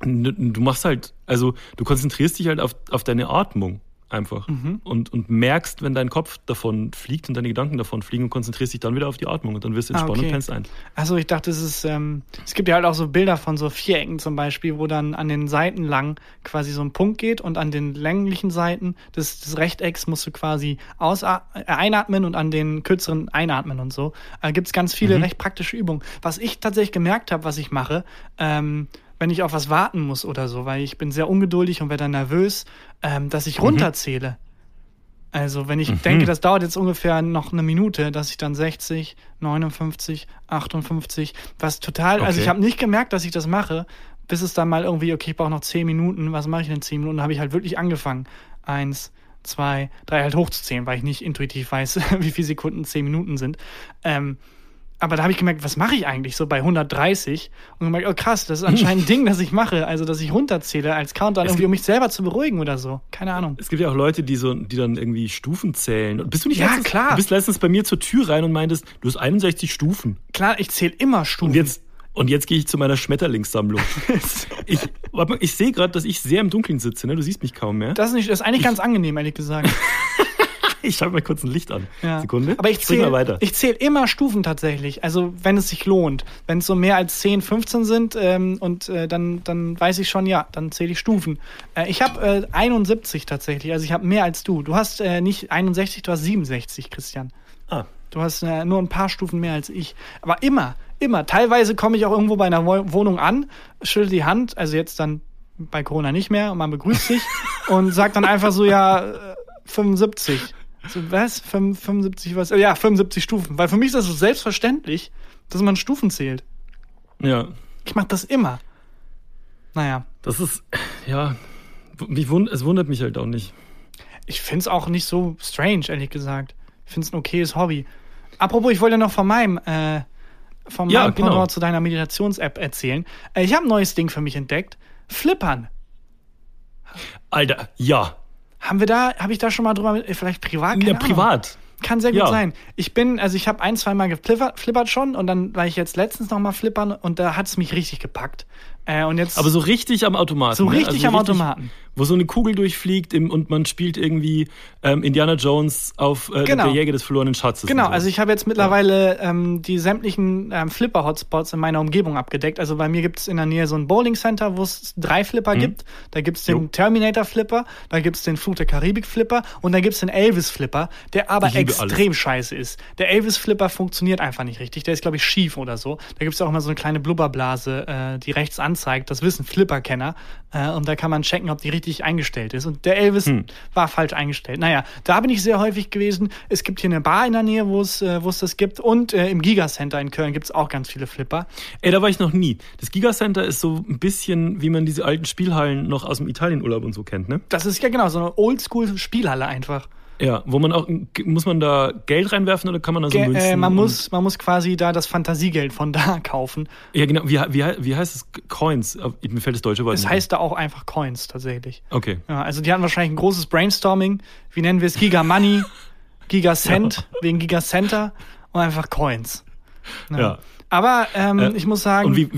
Du machst halt, also du konzentrierst dich halt auf, auf deine Atmung einfach Mhm. und, und merkst, wenn dein Kopf davon fliegt und deine Gedanken davon fliegen und konzentrierst dich dann wieder auf die Atmung und dann wirst du Ah, entspannt okay. und pennst ein. Also ich dachte, es ist, ähm, es gibt ja halt auch so Bilder von so Vierecken zum Beispiel, wo dann an den Seiten lang quasi so ein Punkt geht und an den länglichen Seiten des, des Rechtecks musst du quasi äh, einatmen und an den kürzeren einatmen und so. Äh, gibt es ganz viele recht praktische Übungen. Was ich tatsächlich gemerkt habe, was ich mache, ähm, wenn ich auf was warten muss oder so, weil ich bin sehr ungeduldig und werde dann nervös, ähm, dass ich runterzähle. Also, wenn ich denke, das dauert jetzt ungefähr noch eine Minute, dass ich dann 60, 59, 58, was total, also Okay. ich habe nicht gemerkt, dass ich das mache, bis es dann mal irgendwie, okay, ich brauche noch 10 Minuten, was mache ich denn in 10 Minuten? Dann habe ich halt wirklich angefangen. Eins, zwei, drei halt hochzuzählen, weil ich nicht intuitiv weiß, wie viele Sekunden 10 Minuten sind. Ähm, aber da habe ich gemerkt, was mache ich eigentlich so bei 130? Und gemerkt, oh krass, das ist anscheinend ein Ding, das ich mache. Also, dass ich runterzähle als Countdown, irgendwie, um mich selber zu beruhigen oder so. Keine Ahnung. Es gibt ja auch Leute, die so, die dann irgendwie Stufen zählen. Und Bist du nicht Ja, letztens, klar. Du bist letztens bei mir zur Tür rein und meintest, du hast 61 Stufen. Klar, ich zähle immer Stufen. Und jetzt, und jetzt gehe ich zu meiner Schmetterlingssammlung. ich, ich sehe gerade, dass ich sehr im Dunkeln sitze, ne? Du siehst mich kaum mehr. das ist, nicht, das ist eigentlich ganz angenehm, ehrlich gesagt. Ich schalte mal kurz ein Licht an. Ja. Sekunde. Aber ich zähle weiter. ich zähl immer Stufen tatsächlich. Also wenn es sich lohnt. Wenn es so mehr als 10, 15 sind ähm, und äh, dann, dann weiß ich schon, ja, dann zähle ich Stufen. Äh, ich habe äh, 71 tatsächlich. Also ich habe mehr als du. Du hast äh, nicht 61, du hast 67, Christian. ah. Du hast äh, nur ein paar Stufen mehr als ich. Aber immer, immer. Teilweise komme ich auch irgendwo bei einer Wo Wohnung an, schüttel die Hand, also jetzt dann bei Corona nicht mehr, und man begrüßt sich und sagt dann einfach so, ja, äh, 75. So, was? Fünf- 75 was? Äh, Ja, 75 Stufen. Weil für mich ist das so selbstverständlich, dass man Stufen zählt. Ja. Ich mache das immer. Naja, Das ist, ja, mich wund, es wundert mich halt auch nicht. ich finde es auch nicht so strange, ehrlich gesagt. Ich finde es ein okayes Hobby. Apropos, ich wollte ja noch von meinem, äh, von Ja, meinem genau. Pendant zu deiner Meditations-App erzählen. Äh, ich habe ein neues Ding für mich entdeckt. Flippern. Alter, ja. Haben wir da, habe ich da schon mal drüber, vielleicht privat? Ja, Ahnung. privat. Kann sehr gut Ja. sein. Ich bin, also ich habe ein, zwei Mal geflippert flippert schon und dann war ich jetzt letztens noch mal flippern und da hat es mich richtig gepackt. Äh, und jetzt Aber so richtig am Automaten. So ne? richtig am Automaten. Wo so eine Kugel durchfliegt im, und man spielt irgendwie ähm, Indiana Jones auf äh, Genau. der Jäger des verlorenen Schatzes. Genau, so. also ich habe jetzt mittlerweile ähm, die sämtlichen ähm, Flipper-Hotspots in meiner Umgebung abgedeckt. Also bei mir gibt es in der Nähe so ein Bowling-Center, wo es drei Flipper gibt. Da gibt es den Mhm. Jo. Terminator-Flipper, da gibt es den Fluch der Karibik-Flipper und da gibt es den Elvis-Flipper, der aber extrem scheiße ist. Der Elvis-Flipper funktioniert einfach nicht richtig. Der ist, glaube ich, schief oder so. Da gibt es auch immer so eine kleine Blubberblase, äh, die rechts anzeigt. Das wissen Flipper-Kenner. Äh, und da kann man checken, ob die richtig eingestellt ist. Und der Elvis Hm. war falsch eingestellt. Naja, da bin ich sehr häufig gewesen. Es gibt hier eine Bar in der Nähe, wo es äh, wo es das gibt. Und äh, im Gigacenter in Köln gibt es auch ganz viele Flipper. Ey, da war ich noch nie. Das Gigacenter ist so ein bisschen, wie man diese alten Spielhallen noch aus dem Italienurlaub und so kennt, ne? Das ist ja genau so eine Oldschool-Spielhalle einfach. Ja, wo man auch, muss man da Geld reinwerfen oder kann man da so Ge Münzen? äh, man, muss, man muss quasi da das Fantasiegeld von da kaufen. Ja, genau. Wie, wie, wie heißt es? Coins. Mir fällt das deutsche Wort Das nicht heißt da auch einfach Coins tatsächlich. Okay. Ja, also die hatten wahrscheinlich ein großes Brainstorming. Wie nennen wir es? Giga Money, Giga Cent, wegen Giga Center und einfach Coins. Ja. Aber ähm, Äh, ich muss sagen, Und wie,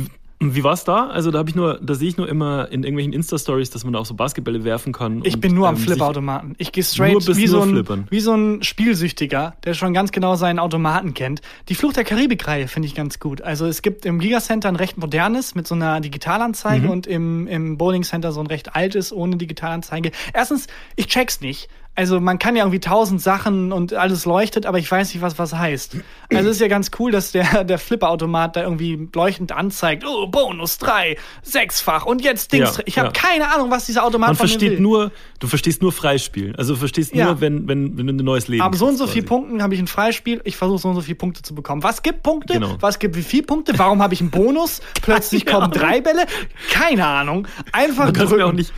wie war's da? Also da habe ich nur, da sehe ich nur immer in irgendwelchen Insta-Stories, dass man da auch so Basketbälle werfen kann. ich und, bin nur am ähm, sich- Flipperautomaten. Ich gehe straight Nur bis wie, so ein, flippern. wie so ein Spielsüchtiger, der schon ganz genau seinen Automaten kennt. Die Flucht der Karibik-Reihe finde ich ganz gut. Also es gibt im Gigacenter ein recht modernes mit so einer Digitalanzeige Mhm. und im, im Bowling Center so ein recht altes ohne Digitalanzeige. Erstens, ich check's nicht. Also man kann ja irgendwie tausend Sachen und alles leuchtet, aber ich weiß nicht, was was heißt. Also es ist ja ganz cool, dass der, der Flipperautomat da irgendwie leuchtend anzeigt, oh, Bonus 3, sechsfach und jetzt Dings. Ja, ich habe ja. keine Ahnung, was dieser Automat Man von mir versteht will. nur, du verstehst nur Freispielen. Also du verstehst Ja. nur, wenn, wenn, wenn du ein neues Leben Aber so und so kriegst viel quasi. Punkten habe ich ein Freispiel. Ich versuche so und so viele Punkte zu bekommen. Was gibt Punkte? Genau. Was gibt wie viel Punkte? Warum habe ich einen Bonus? Plötzlich kommen drei Bälle? Keine Ahnung. Einfach kannst drücken. mir auch nicht,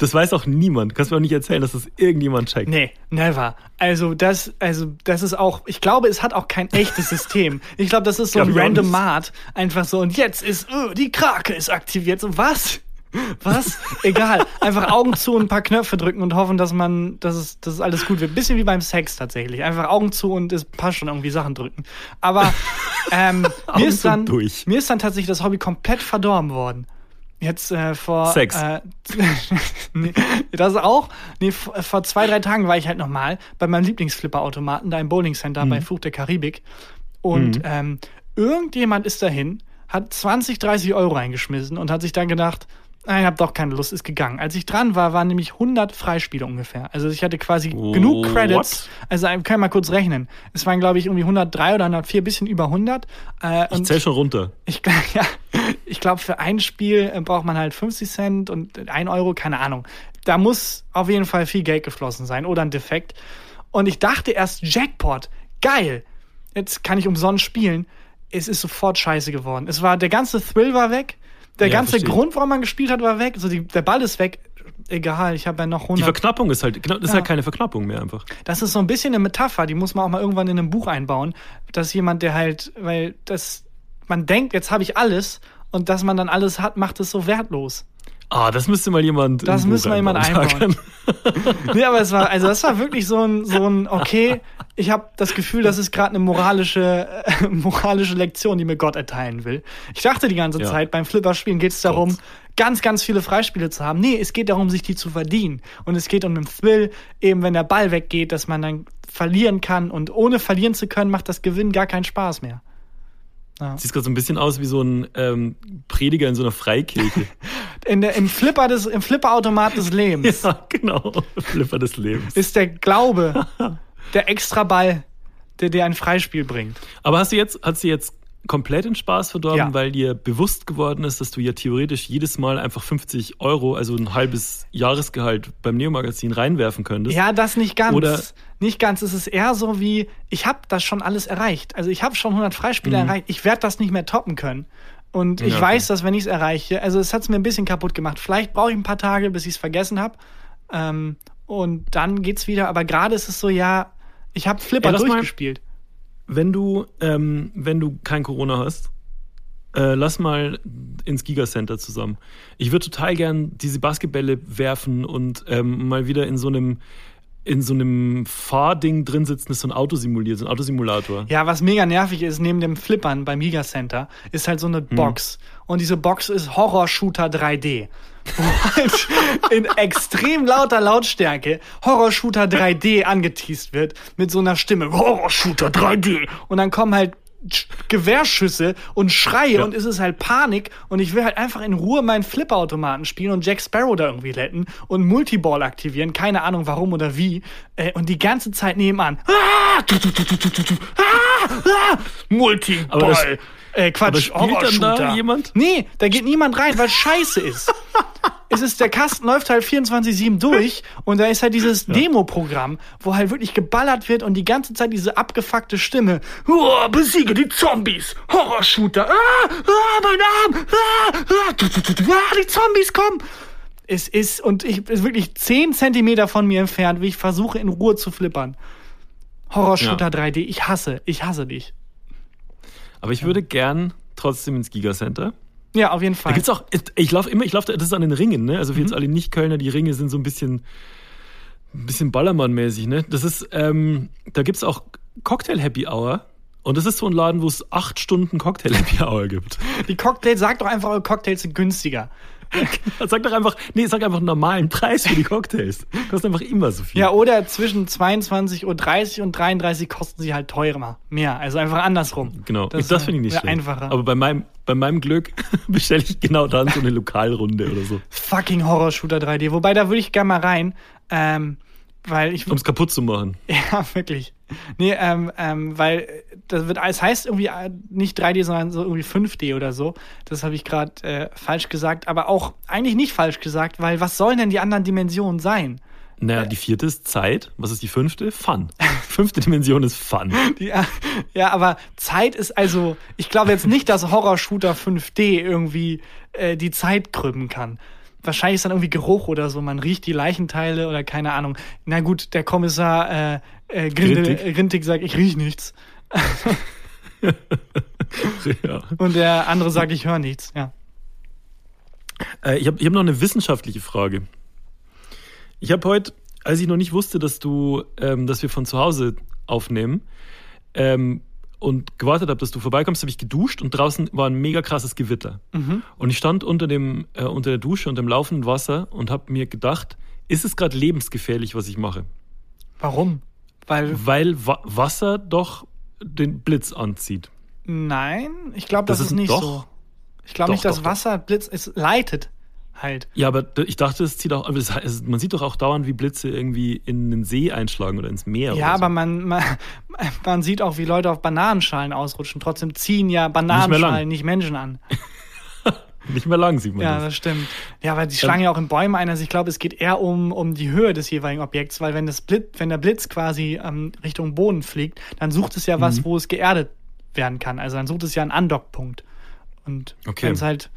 das weiß auch niemand. Du kannst mir auch nicht erzählen, dass das irgendjemand checkt. Nee, never. Also das, also das ist auch, ich glaube, es hat auch kein echtes System. Ich glaube, das ist so ein random. Mart. Einfach so, und jetzt ist, oh, die Krake ist aktiviert. So, was? Was? Egal. Einfach Augen zu und ein paar Knöpfe drücken und hoffen, dass man, dass es, dass es alles gut wird. Bisschen wie beim Sex tatsächlich. Einfach Augen zu und es passt schon irgendwie Sachen drücken. Aber ähm, mir, ist dann, durch. mir ist dann tatsächlich das Hobby komplett verdorben worden. Jetzt äh, vor Sex. Äh, nee, das auch. Nee, vor, vor zwei, drei Tagen war ich halt nochmal bei meinem Lieblingsflipper-Automaten, da im Bowling Center Mhm. bei Fluch der Karibik. Und ähm, irgendjemand ist dahin, hat 20, 30 Euro reingeschmissen und hat sich dann gedacht, "Ah, ich hab doch keine Lust, ist gegangen. Als ich dran war, waren nämlich 100 Freispiele ungefähr. Also ich hatte quasi genug What? Credits. Also ich kann mal kurz rechnen. Es waren, glaube ich, irgendwie 103 oder 104, bisschen über 100. Äh, Ich zähl schon runter. ich, ja, ich glaube, für ein Spiel äh, braucht man halt 50 Cent und 1 Euro, keine Ahnung. Da muss auf jeden Fall viel Geld geflossen sein oder ein Defekt. Und ich dachte erst, Jackpot, geil, jetzt kann ich umsonst spielen. Es ist sofort scheiße geworden. Es war, der ganze Thrill war weg. Der Ja, ganze verstehe. Grund, warum man gespielt hat, war weg. Also die, der Ball ist weg. Egal, ich habe ja noch Die 100. Verknappung ist halt, genau, das ist Ja. halt keine Verknappung mehr einfach. Das ist so ein bisschen eine Metapher, die muss man auch mal irgendwann in einem Buch einbauen, dass jemand, der halt, weil das, man denkt, jetzt habe ich alles und dass man dann alles hat, macht es so wertlos. Ah, das müsste mal jemand. Das müsste mal jemand einbauen. Nee, aber es war, also das war wirklich so ein, so ein, okay, ich habe das Gefühl, das ist gerade eine moralische, äh, moralische Lektion, die mir Gott erteilen will. Ich dachte die ganze Ja. Zeit, beim Flipperspielen geht es darum, Gott. ganz, ganz viele Freispiele zu haben. Nee, es geht darum, sich die zu verdienen. Und es geht um den Thrill, eben wenn der Ball weggeht, dass man dann verlieren kann. Und ohne verlieren zu können, macht das Gewinnen gar keinen Spaß mehr. Sieht gerade so ein bisschen aus wie so ein ähm, Prediger in so einer Freikirche. In der, Im Flipper des, im Flipperautomat des Lebens ja, genau. Flipper des Lebens. ist der Glaube der extra Ball, der dir ein Freispiel bringt. Aber hast du jetzt, hast du jetzt komplett den Spaß verdorben, Ja. weil dir bewusst geworden ist, dass du ja theoretisch jedes Mal einfach 50 Euro, also ein halbes Jahresgehalt beim Neo-Magazin reinwerfen könntest? Ja, das nicht ganz. Oder- nicht ganz. Es ist eher so wie, ich habe das schon alles erreicht. Also ich habe schon 100 Freispiele erreicht. Ich werde das nicht mehr toppen können. Und ich Mhm. Ja, okay. weiß, dass wenn ich es erreiche, also es hat es mir ein bisschen kaputt gemacht. Vielleicht brauche ich ein paar Tage, bis ich es vergessen habe. Ähm, und dann geht's wieder. Aber gerade ist es so, ja, ich habe Flipper Ey, lass mal- durchgespielt. Wenn du, ähm, wenn du kein Corona hast, äh, lass mal ins Gigacenter zusammen. Ich würde total gern diese Basketbälle werfen und ähm, mal wieder in so einem in so einem Fahrding drin sitzen, ist so ein Auto simuliert, so ein Autosimulator. Ja, was mega nervig ist, neben dem Flippern beim Giga Center, ist halt so eine Box. Und diese Box ist Horror-Shooter 3D. Wo halt in extrem lauter Lautstärke Horror-Shooter 3D angeteased wird mit so einer Stimme. Horror-Shooter 3D. Und dann kommen halt Sch- Gewehrschüsse und Schreie Ja. und es ist halt Panik und ich will halt einfach in Ruhe meinen Flipperautomaten spielen und Jack Sparrow da irgendwie retten und Multiball aktivieren, keine Ahnung warum oder wie äh, und die ganze Zeit nebenan. Ah, tu, tu, tu, tu, tu, tu, tu, ah, ah, Multiball. Äh, Quatsch, aber spielt dann da jemand? Nee, da geht niemand rein, weil scheiße ist. es ist, der Kasten läuft halt 24-7 durch und da ist halt dieses Demo-Programm, wo halt wirklich geballert wird und die ganze Zeit diese abgefuckte Stimme. Oh, besiege die Zombies! Horror-Shooter! Ah, ah, mein Arm! Ah, ah, ah, die Zombies kommen! Es ist, und ich ist wirklich 10 Zentimeter von mir entfernt, wie ich versuche, in Ruhe zu flippern. Horror-Shooter Ja. 3D, ich hasse, ich hasse dich. Aber ich würde gern trotzdem ins Gigacenter. Ja, auf jeden Da Fall. gibt's auch, ich laufe immer, ich laufe, das ist an den Ringen, ne? Also für jetzt alle Nicht-Kölner, die Ringe sind so ein bisschen, ein bisschen Ballermann-mäßig, ne? Das ist, ähm, da gibt's auch Cocktail-Happy Hour. Und das ist so ein Laden, wo es acht Stunden Cocktail-Happy Hour gibt. Die Cocktails, sag doch einfach, eure Cocktails sind günstiger. Sag doch einfach, nee, sag einfach einen normalen Preis für die Cocktails. Kostet einfach immer so viel. Ja, oder zwischen 22.30 Uhr und 33 kosten sie halt teurer. Mehr. Also einfach andersrum. Genau, Das, das, finde ich nicht schlecht. einfacher. Aber bei meinem, bei meinem Glück bestelle ich genau dann so eine Lokalrunde oder so. Fucking Horror-Shooter 3D. Wobei, da würde ich gerne mal rein. Ähm, weil ich. Um es kaputt zu machen. Ja, wirklich. Nee, ähm, ähm, weil äh, das wird, es heißt irgendwie äh, nicht 3D, sondern so irgendwie 5D oder so. Das habe ich gerade äh, falsch gesagt, aber auch eigentlich nicht falsch gesagt, weil was sollen denn die anderen Dimensionen sein? Naja, die vierte ist Zeit. Was ist die fünfte? Fun. Fünfte Dimension ist Fun. Äh, ja, aber Zeit ist also, ich glaube jetzt nicht, dass Horror-Shooter 5D irgendwie äh, die Zeit krümmen kann. Wahrscheinlich ist dann irgendwie Geruch oder so, man riecht die Leichenteile oder keine Ahnung. Na gut, der Kommissar äh, äh, Grindel, Grintig. Sagt, ich riech nichts. ja. Und der andere sagt, ich höre nichts. Ja. Äh, ich habe ich hab noch eine wissenschaftliche Frage. Ich habe heute, als ich noch nicht wusste, dass du, ähm, dass wir von zu Hause aufnehmen ähm, und gewartet habe, dass du vorbeikommst, habe ich geduscht und draußen war ein mega krasses Gewitter. Und ich stand unter dem äh, unter der Dusche und dem laufenden Wasser und habe mir gedacht, ist es gerade lebensgefährlich, was ich mache? Warum? Weil, Weil Wa Wasser doch den Blitz anzieht. nein, ich glaube, das, Das ist nicht doch. so. Ich glaube nicht, dass doch. Wasser Blitz, es leitet halt. Ja, aber ich dachte, es zieht auch, aber heißt, man sieht doch auch dauernd, wie Blitze irgendwie in den See einschlagen oder ins Meer. Ja, oder so. aber man, man, man sieht auch, wie Leute auf Bananenschalen ausrutschen. Trotzdem ziehen ja. Bananenschalen nicht, Menschen an. Nicht mehr lang sieht man Ja, das. das stimmt. Ja, weil die schlagen ja auch in Bäume ein. Also ich glaube, es geht eher um, um die Höhe des jeweiligen Objekts, weil wenn, das Blitz, wenn der Blitz quasi ähm, Richtung Boden fliegt, dann sucht es ja Mhm. was, wo es geerdet werden kann. Also dann sucht es ja einen Andockpunkt. Und Okay. wenn es halt,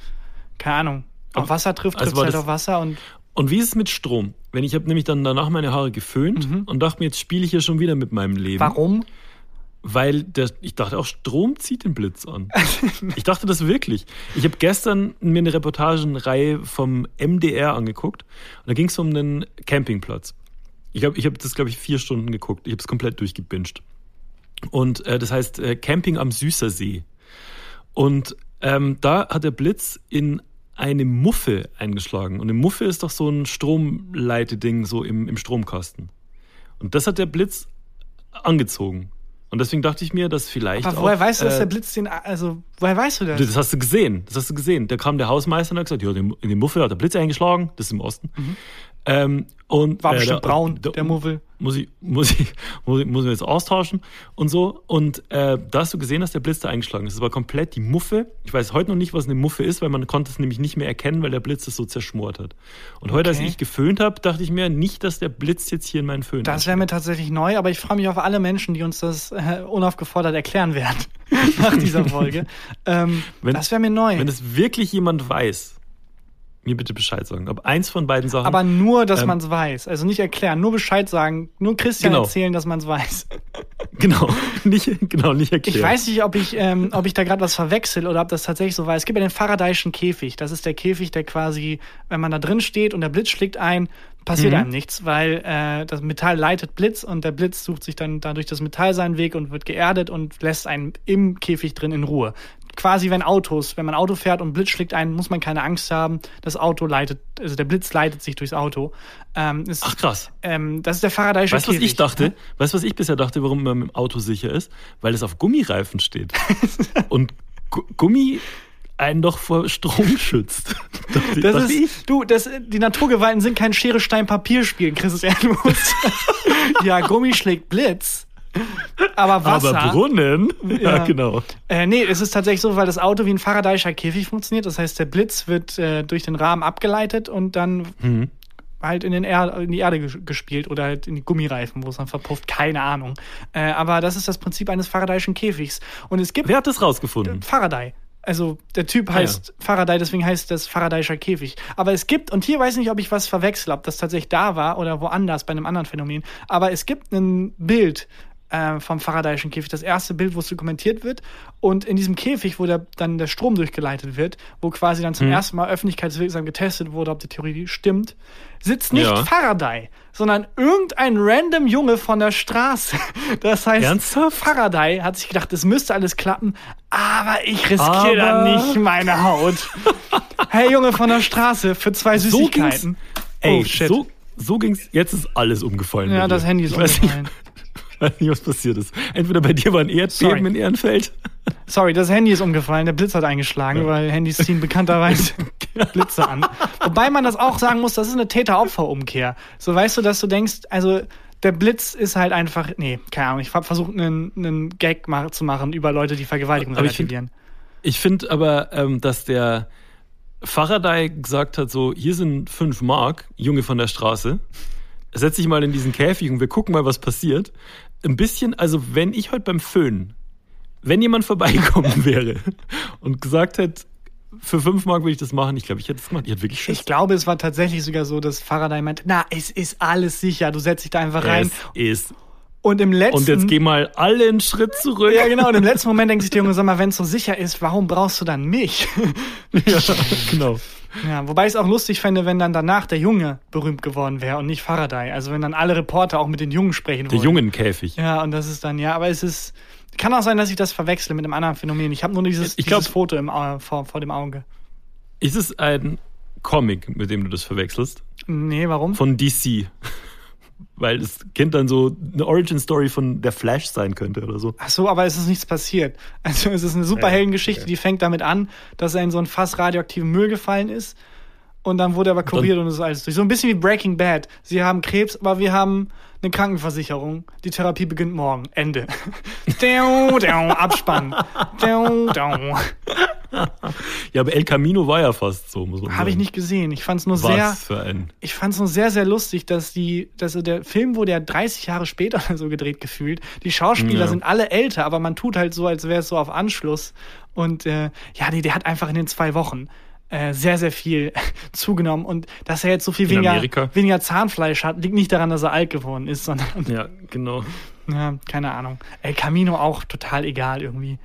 keine Ahnung, auf Aber- Wasser trifft, also trifft war halt auf Wasser und Und wie ist es mit Strom? Wenn ich habe nämlich dann danach meine Haare geföhnt und dachte mir, jetzt spiele ich hier schon wieder mit meinem Leben. Mhm. warum? Weil der, ich dachte auch, Strom zieht den Blitz an. ich dachte das wirklich. Ich habe gestern mir eine Reportagenreihe vom MDR angeguckt und da ging es um einen Campingplatz. Ich habe ich hab das, glaube ich, vier Stunden geguckt. Ich habe es komplett durchgebinged. Und äh, das heißt äh, Camping am Süßersee. Und ähm, da hat der Blitz in eine Muffe eingeschlagen. Und eine Muffe ist doch so ein Stromleiteding so im, im Stromkasten. Und das hat der Blitz angezogen. Und deswegen dachte ich mir, dass vielleicht. Aber woher auch, weißt du, dass äh, der Blitz den, also, woher weißt du das? das hast du gesehen. Das hast du gesehen. Da kam der Hausmeister und hat gesagt, ja, in die Muffe hat der Blitz eingeschlagen. Das ist im Osten. Ähm, und, War äh, bestimmt der- braun, der- der Muffel. Muss ich, muss ich, muss ich, muss ich jetzt austauschen und so. Und äh, da hast du gesehen, dass der Blitz da eingeschlagen ist. Es war komplett die Muffe. Ich weiß heute noch nicht, was eine Muffe ist, weil man konnte es nämlich nicht mehr erkennen, weil der Blitz es so zerschmort hat. Und heute, als Okay. ich geföhnt habe, dachte ich mir nicht, dass der Blitz jetzt hier in meinen Föhn Das wäre mir tatsächlich neu, aber ich freue mich auf alle Menschen, die uns das äh, unaufgefordert erklären werden nach dieser Folge. ähm, Wenn- das wäre mir neu. Wenn es wirklich jemand weiß, mir bitte Bescheid sagen. Ob eins von beiden Sachen. aber nur, dass Ähm, man es weiß. Also nicht erklären, nur Bescheid sagen, nur Christian Genau. erzählen, dass man es weiß. Genau, nicht, genau, nicht erklärt. Ich weiß nicht, ob ich, ähm, ob ich da gerade was verwechsel oder ob das tatsächlich so war. Es gibt ja den Faradayschen Käfig. Das ist der Käfig, der quasi, wenn man da drin steht und der Blitz schlägt ein, passiert Mhm. einem nichts, weil äh, das Metall leitet Blitz und der Blitz sucht sich dann dadurch das Metall seinen Weg und wird geerdet und lässt einen im Käfig drin in Ruhe. Quasi wenn Autos, wenn man Auto fährt und Blitz schlägt ein, muss man keine Angst haben. Das Auto leitet, also der Blitz leitet sich durchs Auto. Ähm, ist, Ach krass. ähm, das ist der Faradayische Weißt du, was ich dachte? Weißt du, was ich bisher dachte, warum man mit dem Auto sicher ist? Weil es auf Gummireifen steht. Und Gu Gummi einen doch vor Strom schützt. Das dachte ist, du, das, die Naturgewalten sind kein Schere, Stein, Papier spielen, Christian. Du musst- ja, Gummi schlägt Blitz. Aber Wasser. Aber Brunnen? Ja, Ja. genau. Äh, nee, es ist tatsächlich so, weil das Auto wie ein Faradayischer Käfig funktioniert. Das heißt, der Blitz wird äh, durch den Rahmen abgeleitet und dann Mhm. halt in, den er in die Erde ges- gespielt oder halt in die Gummireifen, wo es dann verpufft. Keine Ahnung. Äh, aber das ist das Prinzip eines Faradayischen Käfigs. Und es gibt Wer hat das rausgefunden? Faraday. Also der Typ Ah, ja. heißt Faraday, deswegen heißt das Faradayischer Käfig. Aber es gibt, und hier weiß ich nicht, ob ich was verwechsel, ob das tatsächlich da war oder woanders bei einem anderen Phänomen, aber es gibt ein Bild äh, vom Faradayischen Käfig, das erste Bild, wo es dokumentiert wird. Und in diesem Käfig, wo der, dann der Strom durchgeleitet wird, wo quasi dann Hm. zum ersten Mal öffentlichkeitswirksam getestet wurde, ob die Theorie stimmt, sitzt nicht Ja. Faraday, sondern irgendein random Junge von der Straße. Das heißt, Ernsthaft? Faraday hat sich gedacht, es müsste alles klappen, aber ich riskiere da nicht meine Haut. hey Junge von der Straße, für zwei So ging's. Süßigkeiten. Ey, oh shit. so, so ging's. Jetzt ist alles umgefallen. ja, das Handy ist umgefallen. Weiß nicht, was passiert ist. Entweder bei dir war ein Erdbeben Sorry. in Ehrenfeld. Sorry, das Handy ist umgefallen, der Blitz hat eingeschlagen, weil Handys ziehen bekannterweise Blitze an. Wobei man das auch sagen muss, das ist eine Täter-Opfer-Umkehr. So weißt du, dass du denkst, also der Blitz ist halt einfach, nee, keine Ahnung, ich habe versucht, einen, einen Gag zu machen über Leute, die Vergewaltigung Aber find- relativieren. Ich finde aber, ähm, dass der Faraday gesagt hat, so, hier sind fünf Mark, Junge von der Straße. Setz dich mal in diesen Käfig und wir gucken mal, was passiert. Ein bisschen, also wenn ich heute beim Föhn, wenn jemand vorbeikommen wäre und gesagt hätte, für fünf Mark würde ich das machen, ich glaube, ich hätte es gemacht. Ich hätte wirklich Schiss. Ich glaube, es war tatsächlich sogar so, dass Faraday meinte, na, es ist alles sicher, du setzt dich da einfach rein. Es ist. Und im letzten. Und jetzt geh mal alle einen Schritt zurück. ja, genau. Und im letzten Moment denkt sich der Junge, sag mal, wenn es so sicher ist, warum brauchst du dann mich? ja genau. Ja, wobei ich es auch lustig fände, wenn dann danach der Junge berühmt geworden wäre und nicht Faraday. Also wenn dann alle Reporter auch mit den Jungen sprechen Der wollen. Jungenkäfig. Ja, und das ist dann, ja, aber es ist. Kann auch sein, dass ich das verwechsle mit einem anderen Phänomen. Ich habe nur dieses, Ich glaub- dieses Foto im, Au- vor, vor dem Auge. Ist es ein Comic, mit dem du das verwechselst? Nee, warum? Von DC. Weil das Kind dann so eine Origin-Story von der Flash sein könnte oder so. Ach so, aber es ist nichts passiert. Also es ist eine Superheldengeschichte, die fängt damit an, dass er in so ein Fass radioaktiven Müll gefallen ist. Und dann wurde er aber kuriert und, ist alles durch. So ein bisschen wie Breaking Bad. Sie haben Krebs, aber wir haben eine Krankenversicherung. Die Therapie beginnt morgen. Ende. Dau, dau, Abspann. Ja, aber El Camino war ja fast so, muss man sagen. Habe ich nicht gesehen. Ich fand es nur Was sehr, für ein. ich fand es nur sehr, sehr lustig, dass die, dass der Film wurde ja 30 Jahre später so gedreht gefühlt. Die Schauspieler Ja. sind alle älter, aber man tut halt so, als wäre es so auf Anschluss. Und äh, ja, nee, der hat einfach in den zwei Wochen äh, sehr, sehr viel zugenommen. Und dass er jetzt so viel weniger, weniger Zahnfleisch hat, liegt nicht daran, dass er alt geworden ist, sondern, Ja, genau. ja, keine Ahnung. El Camino auch total egal irgendwie.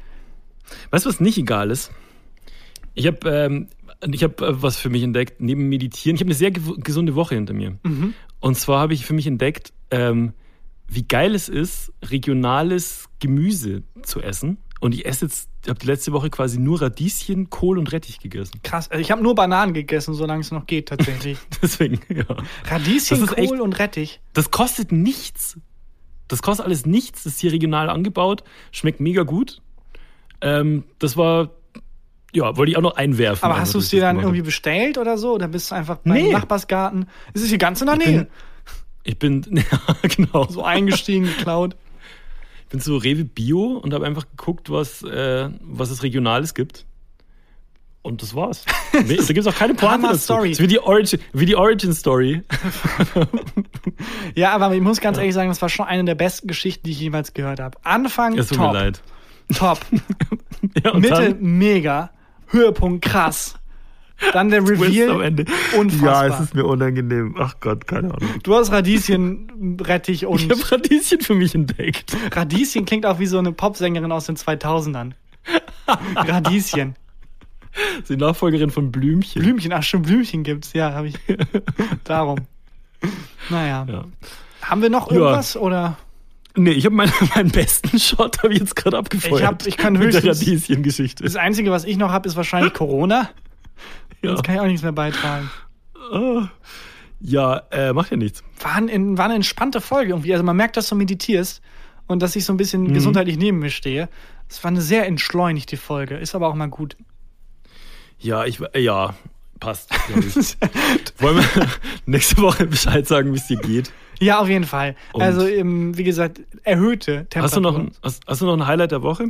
Weißt du, was nicht egal ist? Ich habe ähm, ich hab, äh, was für mich entdeckt, neben Meditieren. Ich habe eine sehr gew- gesunde Woche hinter mir. Mhm. Und zwar habe ich für mich entdeckt, ähm, wie geil es ist, regionales Gemüse zu essen. Und ich esse jetzt, habe die letzte Woche quasi nur Radieschen, Kohl und Rettich gegessen. Krass. Also ich habe nur Bananen gegessen, solange es noch geht tatsächlich. Deswegen, ja. Radieschen, ist echt- Kohl und Rettich. Das kostet nichts. Das kostet alles nichts. Das ist hier regional angebaut. Schmeckt mega gut. Ähm, das war, ja, wollte ich auch noch einwerfen. Aber einfach, hast du es dir dann irgendwie bestellt oder so? Oder bist du einfach beim Nee. Nachbarsgarten? Es ist hier ganz in der Ich Nähe. bin- Ich bin, ja, genau. so eingestiegen, geklaut. Ich bin zu Rewe Bio und habe einfach geguckt, was, äh, was es Regionales gibt. Und das war's. Nee, da gibt es auch keine Hammer dazu. Story. Das ist wie die Origin, wie die Origin Story. Ja, aber ich muss ganz ehrlich sagen, das war schon eine der besten Geschichten, die ich jemals gehört habe. Anfang Es tut mir top, leid. top, Ja, Mitte dann, mega, Höhepunkt krass, Dann der Twist Reveal. am Ende. Unfassbar. Ja, es ist mir unangenehm. Ach Gott, keine Ahnung. Du hast Radieschenrettich Ich und habe Radieschen für mich entdeckt. Radieschen klingt auch wie so eine Popsängerin aus den 2000ern. Radieschen. Die Nachfolgerin von Blümchen. Blümchen, ach schon Blümchen gibt's, ja, habe ich. Darum. Naja. Ja. Haben wir noch irgendwas oder? Nee, ich habe meinen, meinen besten Shot habe ich jetzt gerade abgefeuert. Ich hab- ich kann Mit der höchstens- Radieschen-Geschichte. Das Einzige, was ich noch habe, ist wahrscheinlich Corona. Ja, Sonst kann ich auch nichts mehr beitragen. Ah. ja äh, macht ja nichts. War, ein, war eine entspannte Folge irgendwie. Also man merkt, dass du meditierst und dass ich so ein bisschen gesundheitlich neben mir stehe. Es war eine sehr entschleunigte Folge. Ist aber auch mal gut. Ja, ich äh, ja, passt. Wollen wir nächste Woche Bescheid sagen, wie es dir geht? Ja, auf jeden Fall. Und- also, ähm, wie gesagt, erhöhte Temperaturen. Hast du, noch ein, hast, hast du noch ein Highlight der Woche?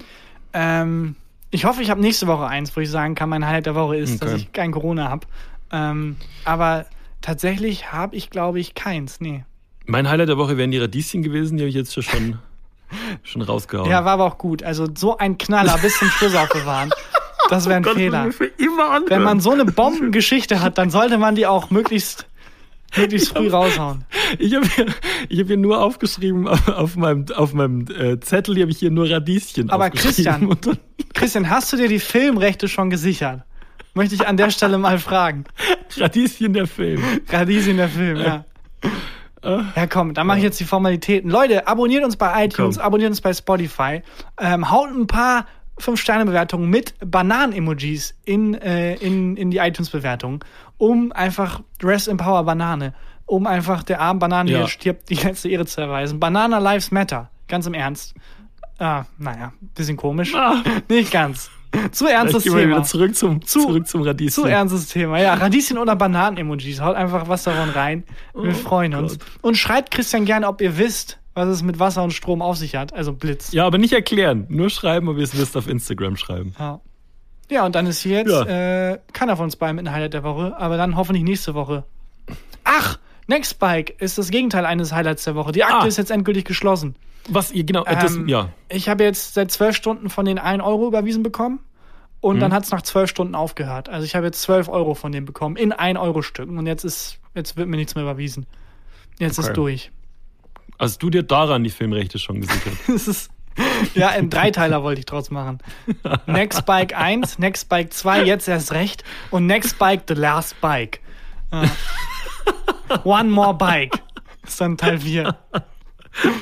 Ähm, ich hoffe, ich habe nächste Woche eins, wo ich sagen kann, mein Highlight der Woche ist, dass Okay. ich kein Corona habe. Ähm, aber tatsächlich habe ich, glaube ich, keins. Nee. Mein Highlight der Woche wären die Radieschen gewesen, die habe ich jetzt schon, schon rausgehauen. Ja, war aber auch gut. Also so ein Knaller bis zum Schluss aufbewahren. Das wäre ein Gott, Fehler. Wenn man so eine Bombengeschichte hat, dann sollte man die auch möglichst, möglichst früh raushauen. Ich habe hier, ich hab hier nur aufgeschrieben, auf, auf meinem, auf meinem äh, Zettel habe ich hier nur Radieschen Aber. Christian- Christian, hast du dir die Filmrechte schon gesichert? Möchte ich an der Stelle mal fragen. Radieschen der Film. Radieschen der Film, ja. Ja, komm, dann mache ich jetzt die Formalitäten. Leute, abonniert uns bei iTunes, Komm. abonniert uns bei Spotify. Ähm, haut ein paar 5-Sterne-Bewertungen mit Bananen-Emojis in, äh, in, in die iTunes-Bewertung, um einfach Rest in Power Banane, um einfach der armen Banane, die Ja. jetzt stirbt, die letzte Ehre zu erweisen. Banana Lives Matter, ganz im Ernst. Ah, naja, bisschen komisch. Ah. Nicht ganz. Zu ernstes Thema. wieder zurück zum, Zu- zurück zum Radieschen. Zu ernstes Thema. Ja, Radieschen oder Bananen-Emojis. Haut einfach was davon rein. Wir freuen uns. Oh Gott. Und schreibt Christian gerne, ob ihr wisst, was es mit Wasser und Strom auf sich hat. Also Blitz. Ja, aber nicht erklären. Nur schreiben, ob ihr es wisst, auf Instagram schreiben. Ja. Ja, und dann ist hier jetzt Ja. äh, keiner von uns beiden mit einem Highlight der Woche, aber dann hoffentlich nächste Woche. Ach, Nextbike ist das Gegenteil eines Highlights der Woche. Die Akte Ah. ist jetzt endgültig geschlossen. Was ihr genau, äh, das, Ähm, ja. Ich habe jetzt seit zwölf Stunden von den 1 Euro überwiesen bekommen und Mhm. dann hat es nach zwölf Stunden aufgehört. Also ich habe jetzt 12 Euro von denen bekommen in 1 Euro Stücken und jetzt ist, jetzt wird mir nichts mehr überwiesen. Jetzt Okay. ist durch. Hast du dir daran die Filmrechte schon gesichert? Das ist, ja, ein Dreiteiler wollte ich draus machen. Nextbike 1, Nextbike 2, jetzt erst recht und Nextbike The Last Bike. Ja. One More Bike ist dann Teil 4.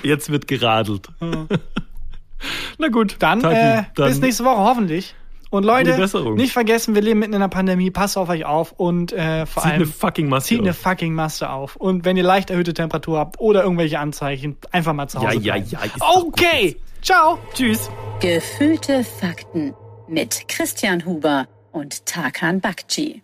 Jetzt wird geradelt. Na gut, Dann, Taki, äh, dann bis nächste Woche hoffentlich. Und Leute, nicht vergessen, wir leben mitten in einer Pandemie. Passt auf euch auf und äh, vor zieht allem eine fucking Maske zieht eine auf. fucking Maske auf. Und wenn ihr leicht erhöhte Temperatur habt oder irgendwelche Anzeichen, einfach mal zu Ja, Hause ja, bleiben. ja. gut Okay, ciao. Tschüss. Gefühlte Fakten mit Christian Huber und Tarkan Bakci.